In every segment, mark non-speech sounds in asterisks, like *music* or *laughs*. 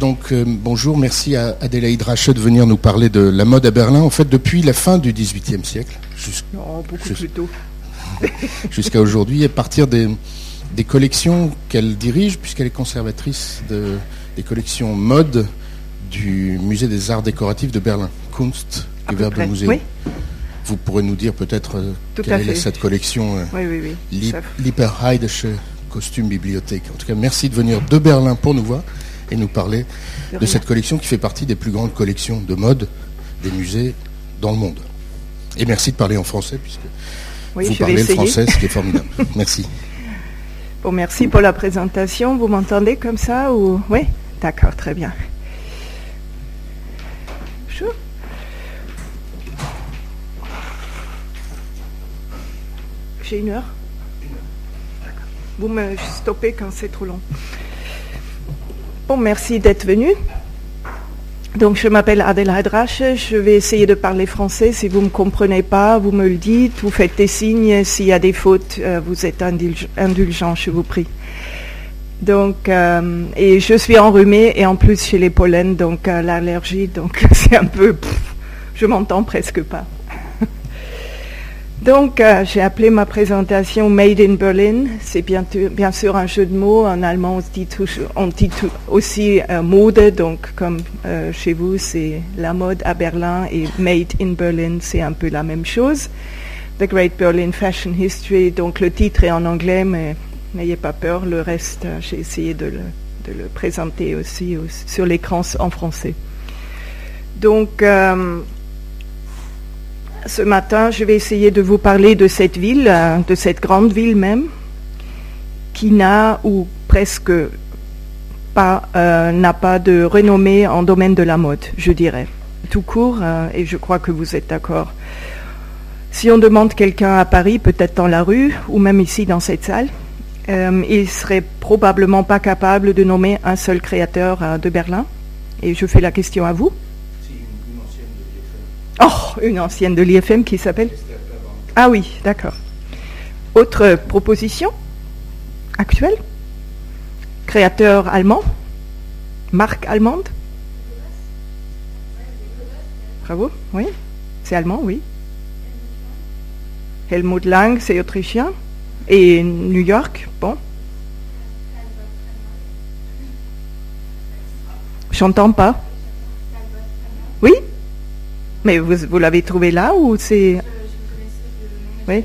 Donc euh, bonjour, merci à Adélaïde Rachet de venir nous parler de la mode à Berlin. En fait, depuis la fin du XVIIIe siècle, *laughs* jusqu'à aujourd'hui, à partir des, collections qu'elle dirige, puisqu'elle est conservatrice de, des collections mode du Musée des Arts Décoratifs de Berlin, Kunst Gewerbemuseum. Oui. Vous pourrez nous dire peut-être euh, quelle est cette collection euh, oui, oui, oui. Lieberheidische Costume Bibliothèque. En tout cas, merci de venir de Berlin pour nous voir et nous parler de, cette collection qui fait partie des plus grandes collections de mode des musées dans le monde. Et merci de parler en français, puisque vous parlez le français, ce qui est formidable. *laughs* merci. Bon, merci pour la présentation. Vous m'entendez comme ça ou? Oui? D'accord, très bien. J'ai une heure? Vous me stoppez quand c'est trop long. Bon, merci d'être venu. Donc, je m'appelle Adèle Hadrache. Je vais essayer de parler français. Si vous ne me comprenez pas, vous me le dites. Vous faites des signes. S'il y a des fautes, euh, vous êtes indulgent, je vous prie. Donc, euh, et je suis enrhumée et en plus chez les pollens, donc euh, l'allergie, donc *laughs* c'est un peu, je m'entends presque pas. Donc, euh, j'ai appelé ma présentation Made in Berlin. C'est bien, sûr un jeu de mots. En allemand, on dit, aussi euh, mode. Donc, comme euh, chez vous, c'est la mode à Berlin et Made in Berlin, c'est un peu la même chose. The Great Berlin Fashion History. Donc, le titre est en anglais, mais n'ayez pas peur. Le reste, j'ai essayé de le, de le, présenter aussi sur l'écran en français. Donc, ce matin, je vais essayer de vous parler de cette ville, euh, de cette grande ville même, qui n'a ou presque pas, euh, n'a pas de renommée en domaine de la mode, je dirais. Tout court, euh, et je crois que vous êtes d'accord. Si on demande quelqu'un à Paris, peut-être dans la rue, ou même ici dans cette salle, il serait probablement pas capable de nommer un seul créateur de Berlin. Et je fais la question à vous. Oh, une ancienne de l'IFM qui s'appelle Ah oui, d'accord. Autre proposition actuelle? Créateur allemand? Marque allemande? Bravo, oui. C'est allemand, oui. Helmut Lang, c'est autrichien. Et New York, bon. J'entends pas. Oui? Mais vous, l'avez trouvé là ou c'est... Oui.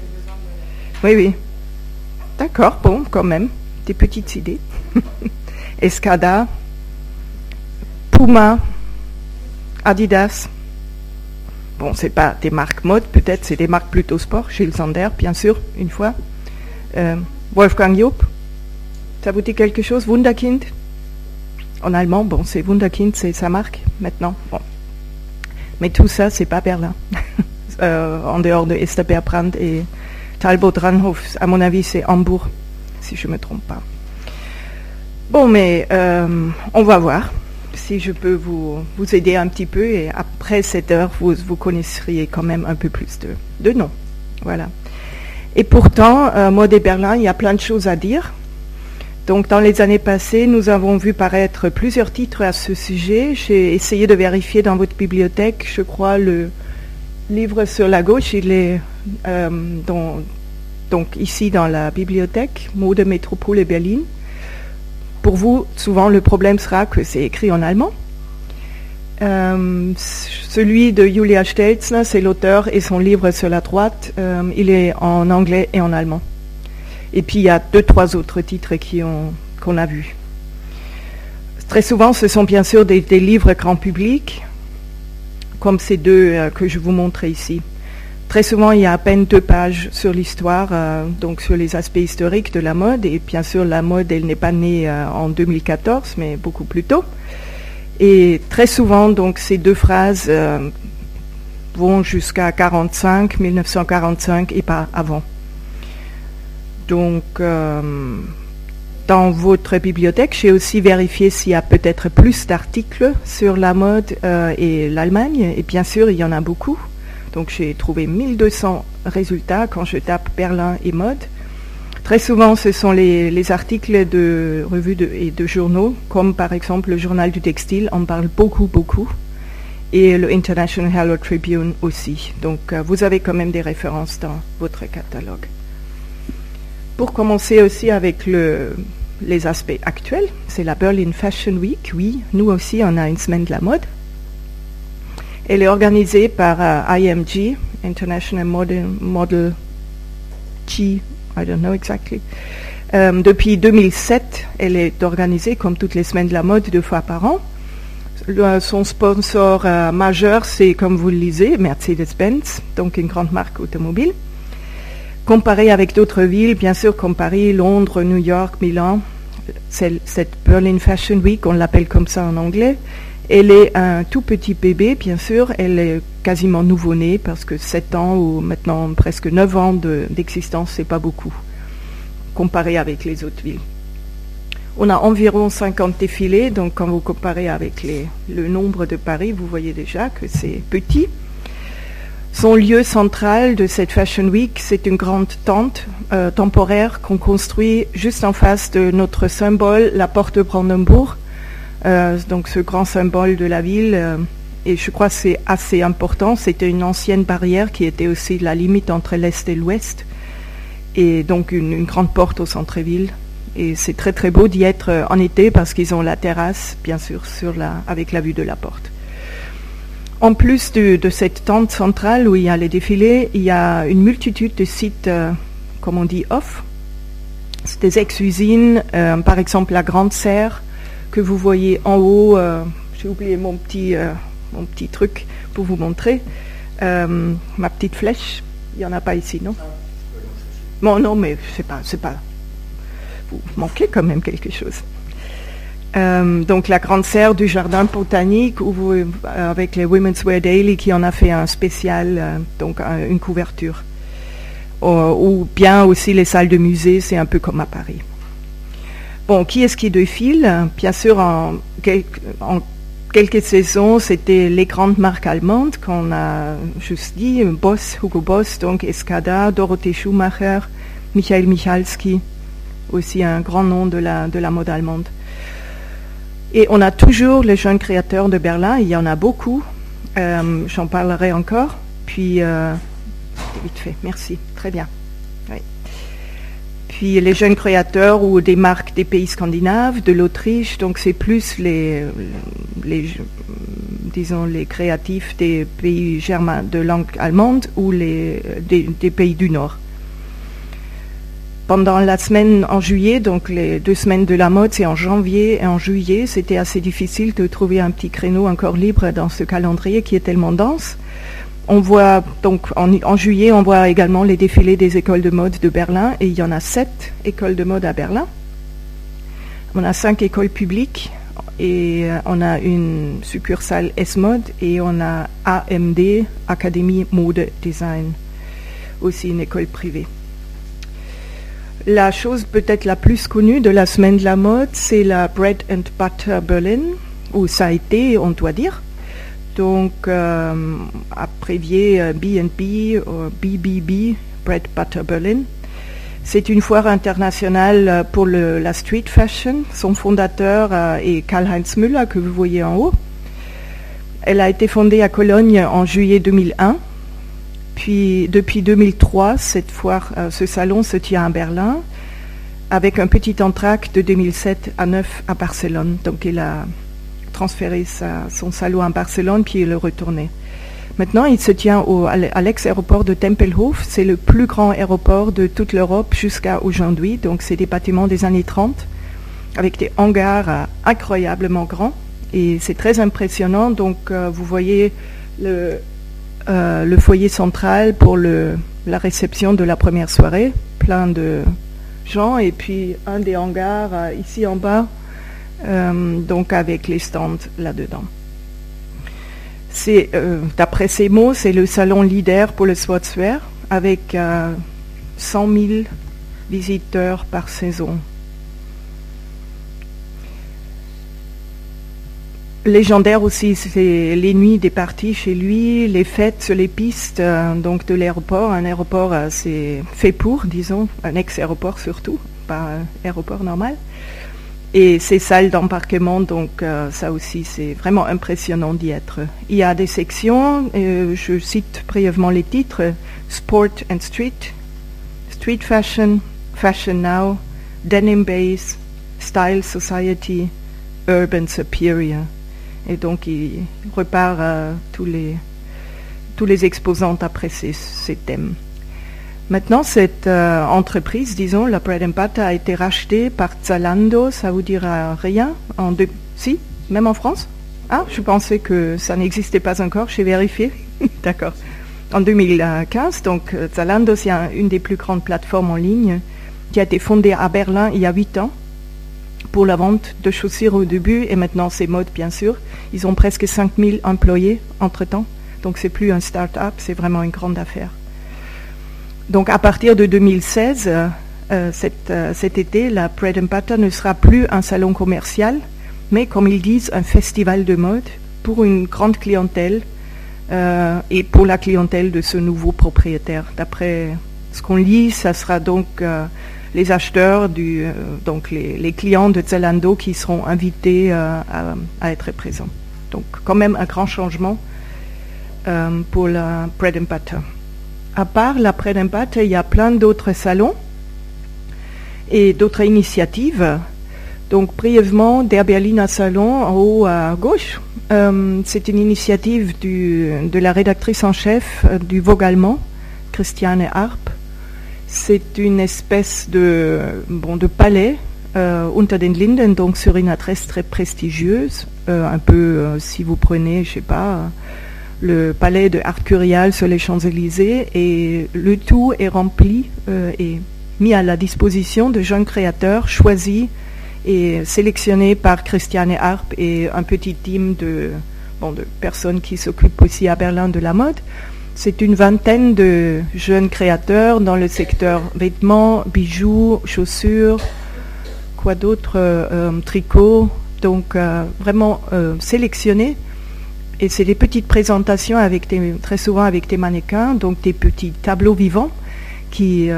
Oui, oui. D'accord, bon, quand même. Des petites idées. *laughs* Escada, Puma, Adidas. Bon, c'est pas des marques mode, peut-être, c'est des marques plutôt sport. Chez Zander, bien sûr, une fois. Euh, Wolfgang Job. Ça vous dit quelque chose Wunderkind? En allemand, bon, c'est Wunderkind, c'est sa marque maintenant. Bon. Mais tout ça, c'est pas Berlin. *laughs* Euh, en dehors de Estaperbrand et Talbot-Ranhof, à mon avis, c'est Hambourg, si je ne me trompe pas. Bon, mais euh, on va voir si je peux vous, vous aider un petit peu et après cette heure, vous, vous quand même un peu plus de, de noms. Voilà. Et pourtant, euh, moi, des Berlin, il y a plein de choses à dire. Donc, dans les années passées, nous avons vu paraître plusieurs titres à ce sujet. J'ai essayé de vérifier dans votre bibliothèque, je crois, le livre sur la gauche, il est euh, donc ici dans la bibliothèque, Mode Métropole et Berlin. Pour vous, souvent, le problème sera que c'est écrit en allemand. Euh, celui de Julia Stelzner, c'est l'auteur, et son livre sur la droite, euh, il est en anglais et en allemand. Et puis il y a deux, trois autres titres qu'on a vus. Très souvent, ce sont bien sûr des, livres grand public, comme ces deux euh, que je vous montre ici. Très souvent, il y a à peine deux pages sur l'histoire, euh, donc sur les aspects historiques de la mode. Et bien sûr, la mode, elle n'est pas née euh, en 2014, mais beaucoup plus tôt. Et très souvent, donc, ces deux phrases vont jusqu'à 45, 1945 et pas avant. Donc, euh, dans votre bibliothèque, j'ai aussi vérifié s'il y a peut-être plus d'articles sur la mode euh, et l'Allemagne. Et bien sûr, il y en a beaucoup. Donc, j'ai trouvé 1200 résultats quand je tape Berlin et mode. Très souvent, ce sont les, articles de revues et de journaux, comme par exemple le journal du textile, en parle beaucoup, beaucoup, et le International Herald Tribune aussi. Donc, euh, vous avez quand même des références dans votre catalogue. Pour commencer aussi avec les aspects actuels, c'est la Berlin Fashion Week. Oui, nous aussi, on a une semaine de la mode. Elle est organisée par euh, IMG, International Model, Model G I don't know exactly. Euh, depuis 2007, elle est organisée comme toutes les semaines de la mode deux fois par an. son sponsor euh, majeur, c'est comme vous le lisez, Mercedes-Benz, donc une grande marque automobile. Comparé avec d'autres villes, bien sûr, comme Paris, Londres, New York, Milan, cette Berlin Fashion Week, on l'appelle comme ça en anglais, elle est un tout petit bébé, bien sûr. Elle est quasiment nouveau-née parce que 7 ans ou maintenant presque 9 ans d'existence, c'est pas beaucoup comparé avec les autres villes. On a environ 50 défilés, donc quand vous comparez avec le nombre de Paris, vous voyez déjà que c'est petit. Son lieu central de cette Fashion Week, c'est une grande tente euh, temporaire qu'on construit juste en face de notre symbole, la porte de Brandenburg, euh, donc ce grand symbole de la ville. Euh, et je crois que c'est assez important. C'était une ancienne barrière qui était aussi la limite entre l'Est et l'Ouest. Et donc une, grande porte au centre-ville. Et c'est très très beau d'y être euh, en été parce qu'ils ont la terrasse, bien sûr, avec la vue de la porte. En plus de, cette tente centrale où il y a les défilés, il y a une multitude de sites, comme on dit, off. C'est des ex-usines, par exemple la Grande Serre, que vous voyez en haut. Euh, j'ai oublié mon petit, euh, mon petit truc pour vous montrer. Euh, ma petite flèche. Il n'y en a pas ici, non? Bon, non, mais c'est pas, c'est pas. Vous manquez quand même quelque chose. Donc la grande serre du jardin botanique, vous, avec les Women's Wear Daily qui en a fait un spécial, donc une couverture. ou bien aussi les salles de musée, c'est un peu comme à Paris. Bon, qui est-ce qui défile? Bien sûr, en, quelques saisons, c'était les grandes marques allemandes qu'on a juste dit, Boss, Hugo Boss, donc Escada, Dorothée Schumacher, Michael Michalski, aussi un grand nom de la mode allemande. Et on a toujours les jeunes créateurs de Berlin, il y en a beaucoup, euh, j'en parlerai encore, puis euh, vite fait, merci, très bien. Puis les jeunes créateurs ou des marques des pays scandinaves, de l'Autriche, donc c'est plus les, disons, les créatifs des pays germains de langue allemande ou les, des, pays du Nord. Pendant la semaine en juillet, donc les deux semaines de la mode, c'est en janvier et en juillet, c'était assez difficile de trouver un petit créneau encore libre dans ce calendrier qui est tellement dense. On voit donc en, juillet, on voit également les défilés des écoles de mode de Berlin et il y en a sept écoles de mode à Berlin. On a cinq écoles publiques et euh, on a une succursale S-Mode et on a AMD, Académie Mode Design, aussi une école privée. La chose peut-être la plus connue de la semaine de la mode, c'est la Bread and Butter Berlin, où ça a été, on doit dire, donc, euh, abrévié BNB, BBB, Bread Butter Berlin. C'est une foire internationale pour la street fashion. Son fondateur euh, est Karl-Heinz Müller, que vous voyez en haut. Elle a été fondée à Cologne en juillet 2001. Puis, depuis 2003, cette foire, euh, ce salon se tient à Berlin, avec un petit entracte de 2007 à 9 à Barcelone. Donc, il a transféré son salon à Barcelone, puis il est retourné. Maintenant, il se tient au, à l'ex-aéroport de Tempelhof. C'est le plus grand aéroport de toute l'Europe jusqu'à aujourd'hui. Donc, c'est des bâtiments des années 30 avec des hangars euh, incroyablement grands. Et c'est très impressionnant. Donc, euh, vous voyez le, euh, le, foyer central pour la réception de la première soirée. Plein de gens. Et puis, un des hangars ici en bas euh, donc avec les stands là-dedans. Euh, d'après ces mots, c'est le salon leader pour le sportswear avec 100 euh, 000 visiteurs par saison. Légendaire aussi, c'est les nuits des parties chez lui, les fêtes sur les pistes euh, donc de l'aéroport. Un aéroport, euh, c'est fait pour, disons, un ex-aéroport surtout, pas un aéroport normal. Et ces salles d'embarquement, donc euh, ça aussi, c'est vraiment impressionnant d'y être. Il y a des sections, je cite brièvement les titres, Sport and Street, Street Fashion, Fashion Now, Denim Base, Style Society, Urban Superior. Et donc, il repart à tous les, tous les exposants après ces, ces thèmes. Maintenant, cette euh, entreprise, disons, la Bread and Butter, a été rachetée par Zalando. Ça vous dira rien en deux... Si, même en France? Ah, je pensais que ça n'existait pas encore. J'ai vérifié. *laughs* D'accord. En 2015, donc euh, Zalando, c'est une des plus grandes plateformes en ligne qui a été fondée à Berlin il y a huit ans pour la vente de chaussures au début et maintenant c'est mode bien sûr. Ils ont presque 5000 employés entre-temps. Donc c'est plus un start-up, c'est vraiment une grande affaire. Donc à partir de 2016, euh, euh, euh, cet été, la Bread and Butter ne sera plus un salon commercial, mais comme ils disent, un festival de mode pour une grande clientèle et pour la clientèle de ce nouveau propriétaire. D'après ce qu'on lit, ça sera donc les acheteurs, euh, donc les, clients de Zalando qui seront invités euh, à, être présents. Donc quand même un grand changement euh, pour la Bread and Butter. À part la Bread and Butter, il y a plein d'autres salons et d'autres initiatives. Donc brièvement, Der Berliner Salon en haut à gauche, c'est une initiative de la rédactrice en chef du Vogue allemand, Christiane Arp, c'est une espèce de, bon, de palais euh, unter den Linden, donc sur une adresse très prestigieuse, euh, un peu euh, si vous prenez, je sais pas, le palais de Art Curial sur les Champs-Élysées, et le tout est rempli et mis à la disposition de jeunes créateurs choisis et sélectionnés par Christiane Harp et un petit team de, bon, de personnes qui s'occupent aussi à Berlin de la mode. C'est une vingtaine de jeunes créateurs dans le secteur vêtements, bijoux, chaussures, quoi d'autre, euh, euh, tricots, donc euh, vraiment sélectionnés. Et c'est des petites présentations avec très souvent avec des mannequins, donc des petits tableaux vivants, qui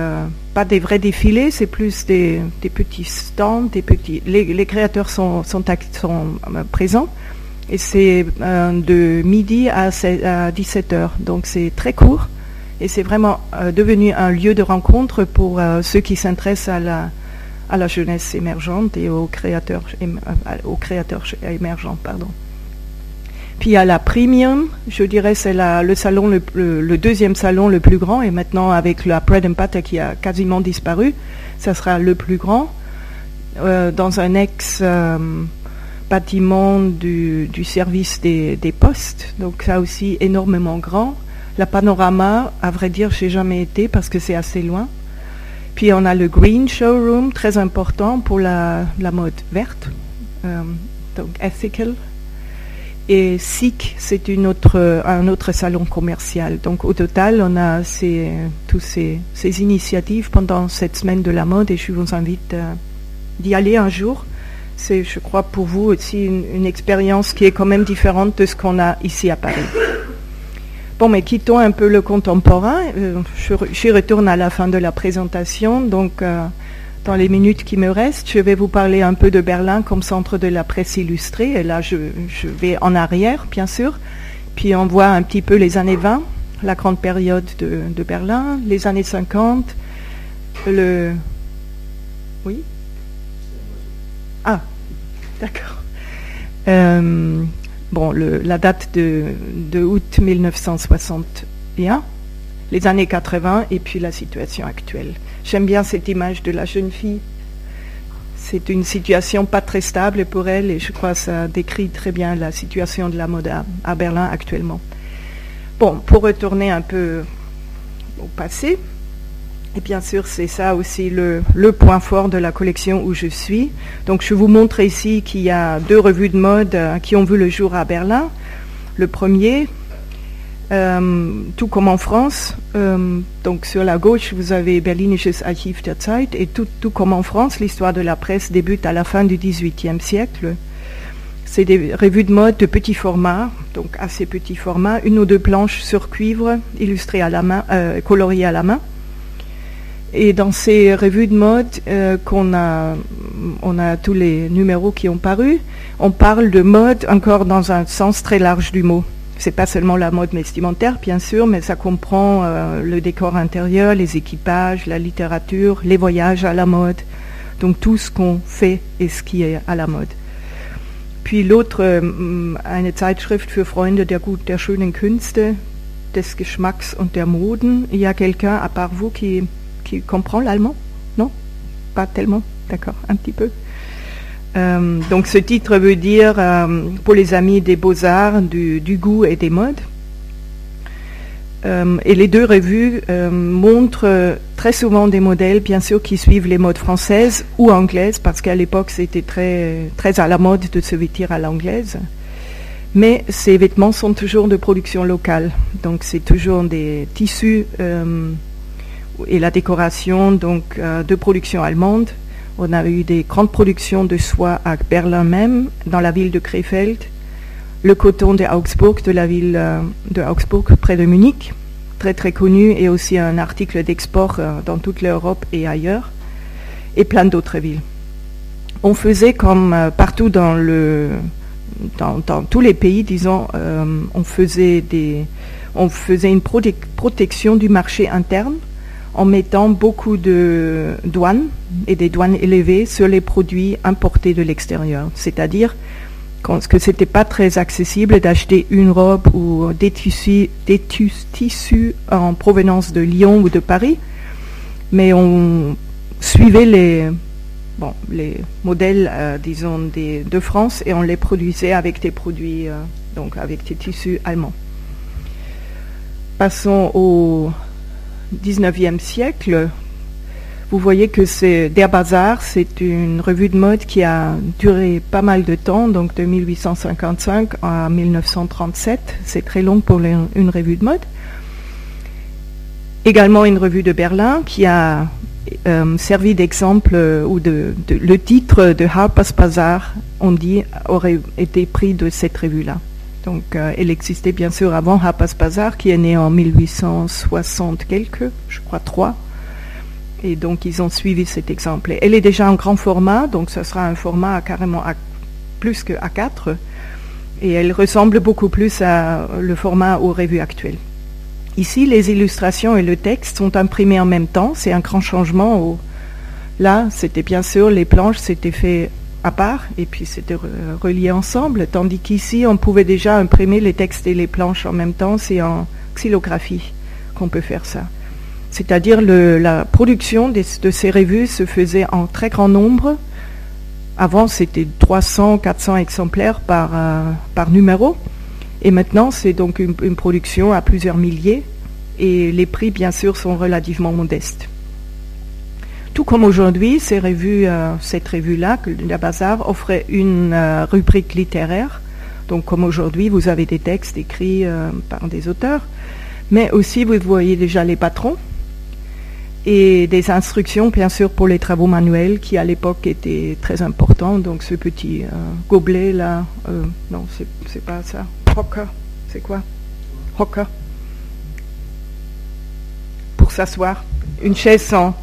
pas des vrais défilés, c'est plus des, petits stands. Les, créateurs sont présents et c'est euh, de midi à, 17h. Donc c'est très court et c'est vraiment euh, devenu un lieu de rencontre pour euh, ceux qui s'intéressent à la, à la jeunesse émergente et aux créateurs, aux créateurs émergents. Pardon. Puis à la Premium, je dirais c'est le le, deuxième salon le plus grand, et maintenant avec la Bread and Butter qui a quasiment disparu, ça sera le plus grand, dans un ex bâtiment du, service des, postes, donc ça aussi énormément grand. La panorama, à vrai dire, j'ai jamais été parce que c'est assez loin. Puis on a le Green Showroom, très important pour la, mode verte, euh, donc ethical. Et SIC, c'est un autre salon commercial. Donc au total, on a ces, tous ces, ces initiatives pendant cette semaine de la mode et je vous invite euh, d'y aller un jour c'est, je crois, pour vous aussi une, expérience qui est quand même différente de ce qu'on a ici à Paris. Bon, mais quittons un peu le contemporain. Euh, j'y retourne à la fin de la présentation. Donc, euh, dans les minutes qui me restent, je vais vous parler un peu de Berlin comme centre de la presse illustrée. Et là, je, vais en arrière, bien sûr. Puis on voit un petit peu les années 20, la grande période de, de Berlin, les années 50, le... Oui? Ah, D'accord. Euh, bon, la date de, août 1961, les années 80 et puis la situation actuelle. J'aime bien cette image de la jeune fille. C'est une situation pas très stable pour elle et je crois que ça décrit très bien la situation de la mode à Berlin actuellement. Bon, pour retourner un peu au passé, et bien sûr, c'est ça aussi le, point fort de la collection où je suis. Donc, je vous montre ici qu'il y a deux revues de mode euh, qui ont vu le jour à Berlin. Le premier, euh, tout comme en France, euh, donc sur la gauche, vous avez Berlinisches Archiv der Zeit, et tout, tout comme en France, l'histoire de la presse débute à la fin du XVIIIe siècle. C'est des revues de mode de petit format, donc assez petit format, une ou deux planches sur cuivre illustrées à la main, coloriées à la main. Et dans ces revues de mode euh, qu'on a, on a tous les numéros qui ont paru, on parle de mode encore dans un sens très large du mot. C'est pas seulement la mode vestimentaire, bien sûr, mais ça comprend euh, le décor intérieur, les équipages, la littérature, les voyages à la mode, donc tout ce qu'on fait et ce qui est à la mode. Puis l'autre, ähm, eine Zeitschrift für Freunde der, gut, der schönen Künste, des Geschmacks und der Moden. Il y a quelqu'un, à part vous, qui, qui comprend l'allemand Non? Pas tellement D'accord, un petit peu. Euh, donc ce titre veut dire euh, pour les amis des beaux-arts, du, goût et des modes. Euh, et les deux revues montrent très souvent des modèles, bien sûr, qui suivent les modes françaises ou anglaises, parce qu'à l'époque, c'était très à la mode de se vêtir à l'anglaise. Mais ces vêtements sont toujours de production locale. Donc, c'est toujours des tissus et la décoration donc, de production allemande. On a eu des grandes productions de soie à Berlin même, dans la ville de Krefeld le coton de Augsbourg, de la ville euh, de Augsbourg, près de Munich, très très connu, et aussi un article d'export euh, dans toute l'Europe et ailleurs, et plein d'autres villes. On faisait comme euh, partout dans le dans, tous les pays, disons, on faisait des on faisait une protection du marché interne en mettant beaucoup de douanes et des douanes élevées sur les produits importés de l'extérieur. C'est-à-dire que c'était pas très accessible d'acheter une robe ou des tissus, des tissus en provenance de Lyon ou de Paris, mais on suivait les, modèles, euh, disons, de France et on les produisait avec des produits, euh, donc avec des tissus allemands. Passons au 19e siècle, vous voyez que c'est Der Bazar, c'est une revue de mode qui a duré pas mal de temps, donc de 1855 à 1937. C'est très long pour une revue de mode. Également une revue de Berlin qui a euh, servi d'exemple euh, ou de, le titre de Harper's Bazaar, on dit, aurait été pris de cette revue-là. Donc, euh, elle existait bien sûr avant Harper's Bazaar, qui est né en 1860 quelques, je crois trois. Et donc, ils ont suivi cet exemple. Elle est déjà en grand format, donc ce sera un format carrément plus que A4. Et elle ressemble beaucoup plus à le format aux revues actuelles. Ici, les illustrations et le texte sont imprimés en même temps. C'est un grand changement. Là, c'était bien sûr, les planches, c'était fait à part et puis c'était relié ensemble. Tandis qu'ici, on pouvait déjà imprimer les textes et les planches en même temps. C'est en xylographie qu'on peut faire ça. C'est-à-dire la production de ces revues se faisait en très grand nombre. Avant, c'était 300, 400 exemplaires par, euh, par numéro. Et maintenant, c'est donc une, production à plusieurs milliers. Et les prix, bien sûr, sont relativement modestes. Tout comme aujourd'hui, euh, cette revue-là, la Bazar, offrait une euh, rubrique littéraire. Donc, comme aujourd'hui, vous avez des textes écrits par des auteurs. Mais aussi, vous voyez déjà les patrons et des instructions, bien sûr, pour les travaux manuels qui, à l'époque, étaient très importants. Donc, ce petit euh, gobelet là, euh, non, c'est pas ça. Hocker, c'est quoi? Hocker. Pour s'asseoir. Une chaise sans.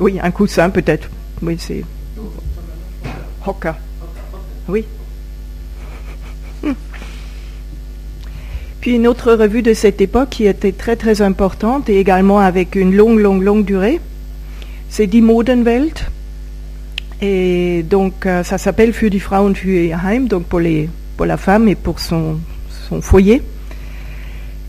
Oui, un coussin peut-être. Oui, c'est. Hocker. Oui. Puis une autre revue de cette époque qui était très très importante et également avec une longue longue longue durée, c'est Die Modenwelt. Et donc euh, ça s'appelle Für die Frau für ihr Heim, donc pour, la femme et pour son, foyer.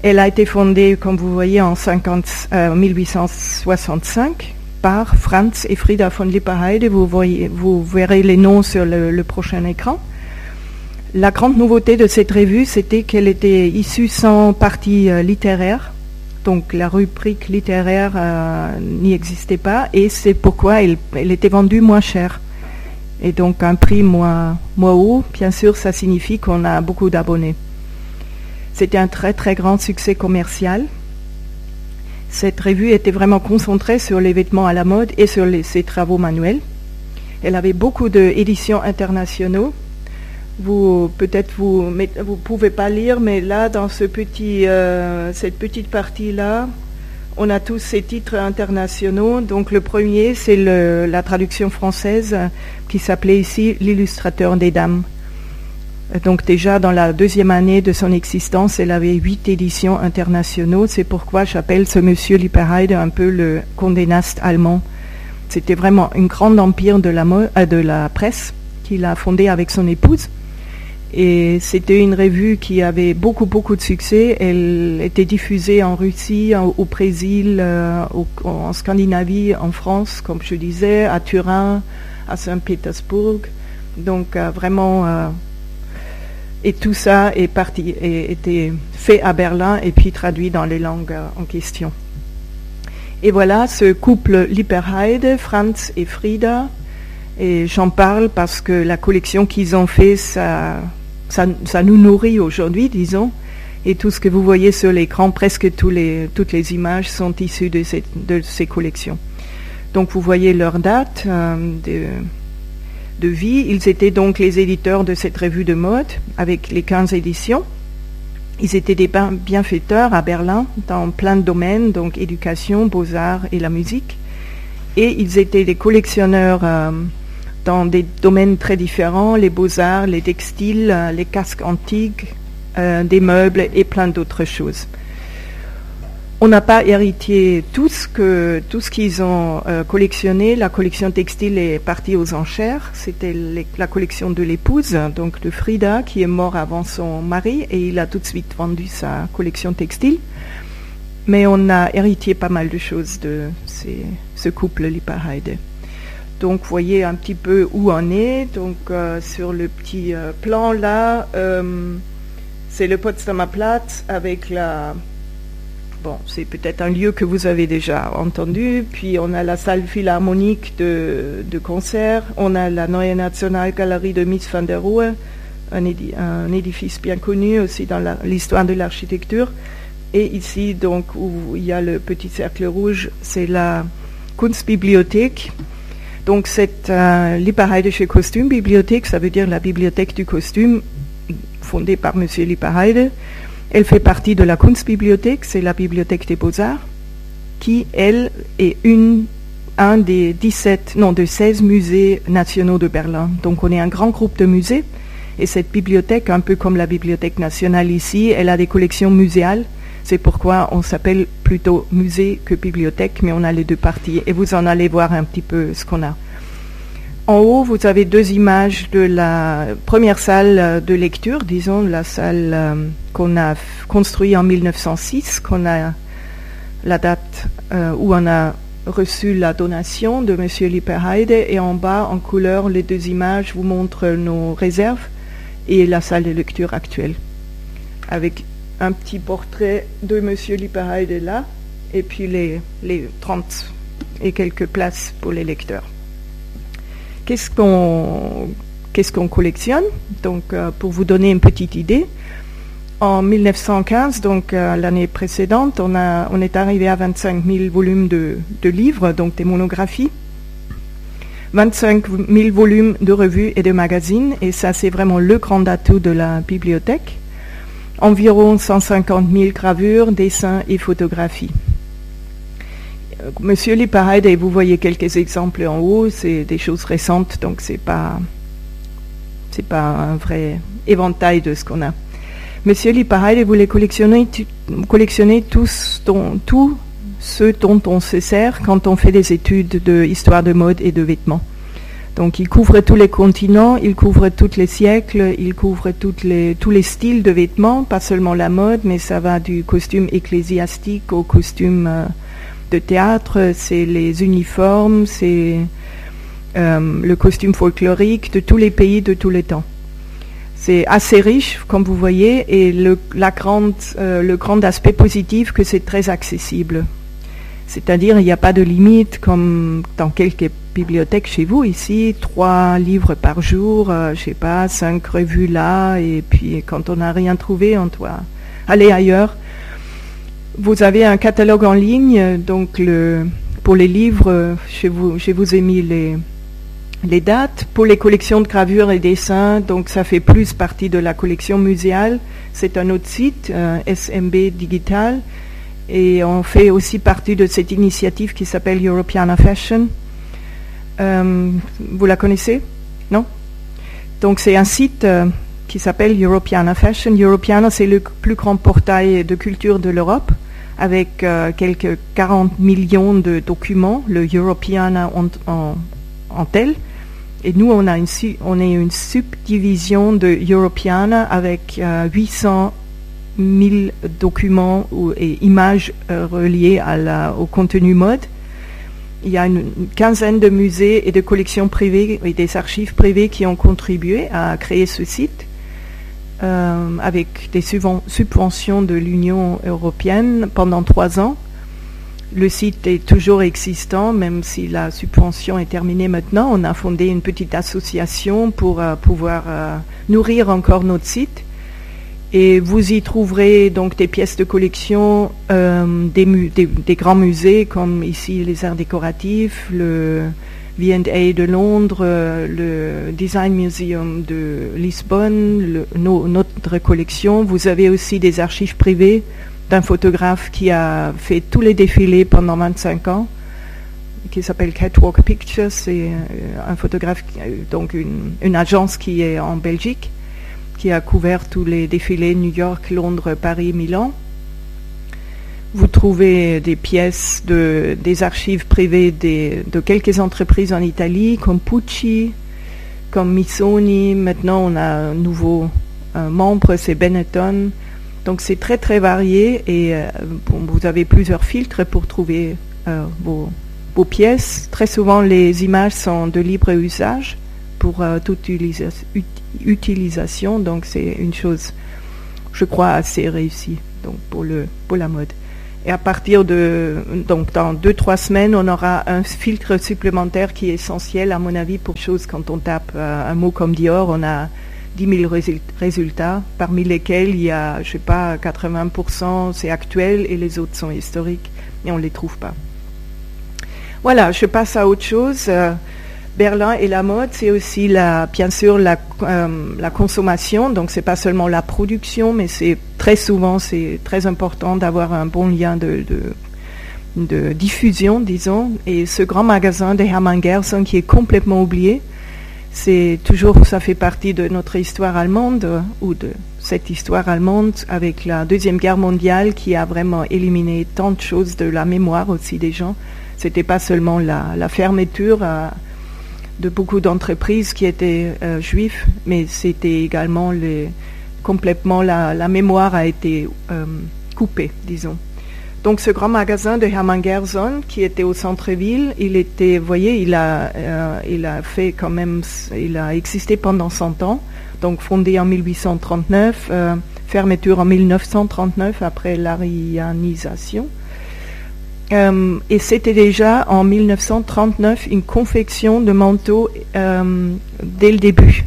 Elle a été fondée, comme vous voyez, en 50, 1865 euh, par Franz et Frieda von Lipperheide. Vous, voyez, vous verrez les noms sur le prochain écran. La grande nouveauté de cette revue, c'était qu'elle était issue sans partie euh, littéraire. Donc la rubrique littéraire euh, n'y existait pas et c'est pourquoi elle, était vendue moins cher. Et donc un prix moins haut, bien sûr, ça signifie qu'on a beaucoup d'abonnés. C'était un très très grand succès commercial. Cette revue était vraiment concentrée sur les vêtements à la mode et sur ses travaux manuels. Elle avait beaucoup d'éditions internationaux. Vous peut-être vous vous pouvez pas lire, mais là dans euh, cette petite partie là, on a tous ces titres internationaux. Donc le premier c'est la traduction française qui s'appelait ici l'illustrateur des dames. Donc déjà dans la deuxième année de son existence, elle avait huit éditions internationaux. C'est pourquoi j'appelle ce monsieur Lipperheide un peu le Condé Nast allemand. C'était vraiment un grand empire de la, euh, de la presse qu'il a fondé avec son épouse. Et c'était une revue qui avait beaucoup, beaucoup de succès. Elle était diffusée en Russie, au Brésil, euh, en Scandinavie, en France, comme je disais, à Turin, à Saint-Pétersbourg. Donc euh, vraiment, et tout ça est parti, et était fait à Berlin et puis traduit dans les langues en question. Et voilà ce couple Lipperheide, Franz et Frida. Et j'en parle parce que la collection qu'ils ont fait, ça, nous nourrit aujourd'hui, disons. Et tout ce que vous voyez sur l'écran, presque toutes les images sont issues de, ces collections. Donc vous voyez leur date euh, de, vie. Ils étaient donc les éditeurs de cette revue de mode avec les 15 éditions. Ils étaient des bienfaiteurs à Berlin dans plein de domaines, donc éducation, beaux-arts et la musique. Et ils étaient des collectionneurs euh, dans des domaines très différents, les beaux-arts, les textiles, euh, les casques antiques, euh, des meubles et plein d'autres choses. On n'a pas hérité tout ce que tout ce qu'ils ont euh, collectionné. La collection textile est partie aux enchères. C'était la collection de l'épouse, donc de Frida, qui est mort avant son mari, et il a tout de suite vendu sa collection textile. Mais on a hérité pas mal de choses de ce couple Lipperheide. Donc, voyez un petit peu où on est. Donc, euh, sur le petit euh, plan là, c'est le Potsdamer Platz avec la. Bon, c'est peut-être un lieu que vous avez déjà entendu. Puis, on a la salle philharmonique de, concert. On a la Neue Nationalgalerie de Miss van der Rohe, un, édifice bien connu aussi dans l'histoire de l'architecture. Et ici, donc, où il y a le petit cercle rouge, c'est la Kunstbibliothek donc cette euh, Lipperheidische Kostümbibliothek, ça veut dire la bibliothèque du costume, fondée par M. Lipperheide. Elle fait partie de la Kunstbibliothek, c'est la bibliothèque des beaux-arts, qui, elle, est un des 17, non, de 16 musées nationaux de Berlin. Donc on est un grand groupe de musées. Et cette bibliothèque, un peu comme la Bibliothèque nationale ici, elle a des collections muséales c'est pourquoi on s'appelle plutôt musée que bibliothèque, mais on a les deux parties. Et vous en allez voir un petit peu ce qu'on a. En haut, vous avez deux images de la première salle de lecture, disons, la salle euh, qu'on a construite en 1906, qu'on a la date euh, où on a reçu la donation de M. Lipperheide. Et en bas, en couleur, les deux images vous montrent nos réserves et la salle de lecture actuelle, avec un petit portrait de M. Lipperheide là, et puis les, les 30 et quelques places pour les lecteurs. Qu'est-ce qu'on collectionne? Donc, euh, pour vous donner une petite idée, en 1915, donc euh, l'année précédente, on est arrivé à 25 000 volumes de, de livres, donc des monographies, 25 000 volumes de revues et de magazines, et ça c'est vraiment le grand atout de la bibliothèque. Environ 150 000 gravures, dessins et photographies. Euh, Monsieur et vous voyez quelques exemples en haut, c'est des choses récentes, donc c'est pas c'est pas un vrai éventail de ce qu'on a. Monsieur Lipperheide voulait collectionner, collectionner tous, tout ce dont on se sert quand on fait des études de histoire de mode et de vêtements. Donc il couvre tous les continents, il couvre tous les siècles, il couvre les, tous les styles de vêtements, pas seulement la mode, mais ça va du costume ecclésiastique au costume euh, théâtre, c'est les uniformes, c'est euh, le costume folklorique de tous les pays de tous les temps. C'est assez riche, comme vous voyez, et le, la grande, euh, le grand aspect positif que c'est très accessible. C'est-à-dire, il n'y a pas de limite comme dans quelques bibliothèques chez vous ici, trois livres par jour, euh, je sais pas, cinq revues là, et puis quand on n'a rien trouvé, on doit aller ailleurs. Vous avez un catalogue en ligne, donc le, pour les livres, je vous, ai mis les, les dates. Pour les collections de gravures et dessins, donc ça fait plus partie de la collection muséale. C'est un autre site, euh, SMB Digital. Et on fait aussi partie de cette initiative qui s'appelle Europeana Fashion. Euh, vous la connaissez? Non? Donc c'est un site euh, qui s'appelle Europeana Fashion. Europeana, c'est le plus grand portail de culture de l'Europe avec quelques 40 millions de documents, le Europeana en, en tel. Et nous, on, une, est une subdivision de Europeana avec 800 euh, 000 documents et images euh, reliées au contenu mode. Il y a une, quinzaine de musées et de collections privées et des archives privées qui ont contribué à créer ce site euh, avec des subventions de l'Union européenne pendant trois ans. Le site est toujours existant, même si la subvention est terminée maintenant. On a fondé une petite association pour euh, pouvoir euh, nourrir encore notre site. Et vous y trouverez donc des pièces de collection euh, des, grands musées, comme ici les arts décoratifs, le V&A de Londres, le Design Museum de Lisbonne, notre collection. Vous avez aussi des archives privées d'un photographe qui a fait tous les défilés pendant 25 ans, qui s'appelle Catwalk Pictures. C'est euh, un photographe, euh, donc une, agence qui est en Belgique, qui a couvert tous les défilés New York, Londres, Paris, Milan. Vous trouvez des pièces de, des archives privées de quelques entreprises en Italie, comme Pucci, comme Missoni. Maintenant, on a un nouveau membre, c'est Benetton. Donc c'est très très varié et euh, vous avez plusieurs filtres pour trouver euh, vos, pièces. Très souvent les images sont de libre usage pour euh, toute utilisation, donc c'est une chose, je crois, assez réussie donc pour, le, pour la mode. Et à partir de, donc dans deux, trois semaines, on aura un filtre supplémentaire qui est essentiel, à mon avis, pour choses quand on tape un mot comme Dior, on a 10 000 résultats, parmi lesquels il y a, je sais pas, 80% c'est actuel et les autres sont historiques et on ne les trouve pas. Voilà, je passe à autre chose. Euh, Berlin et la mode, c'est aussi bien sûr la, euh, la consommation. Donc c'est pas seulement la production, mais c'est très souvent c'est très important d'avoir un bon lien de, diffusion, disons. Et ce grand magasin de Hermann Gerson qui est complètement oublié, c'est toujours, ça fait partie de notre histoire allemande ou de cette histoire allemande avec la Deuxième Guerre mondiale qui a vraiment éliminé tant de choses de la mémoire aussi des gens. C'était pas seulement la, fermeture de beaucoup d'entreprises qui étaient euh, juives, mais c'était également complètement la, mémoire a été euh, coupée, disons. Donc ce grand magasin de Hermann Gerson qui était au centre-ville, il était, voyez, il a, euh, il a fait quand même, il a existé pendant 100 ans, donc fondé en 1839, euh, fermeture en 1939 après l'arianisation. Euh, et c'était déjà en 1939 une confection de manteaux dès le début.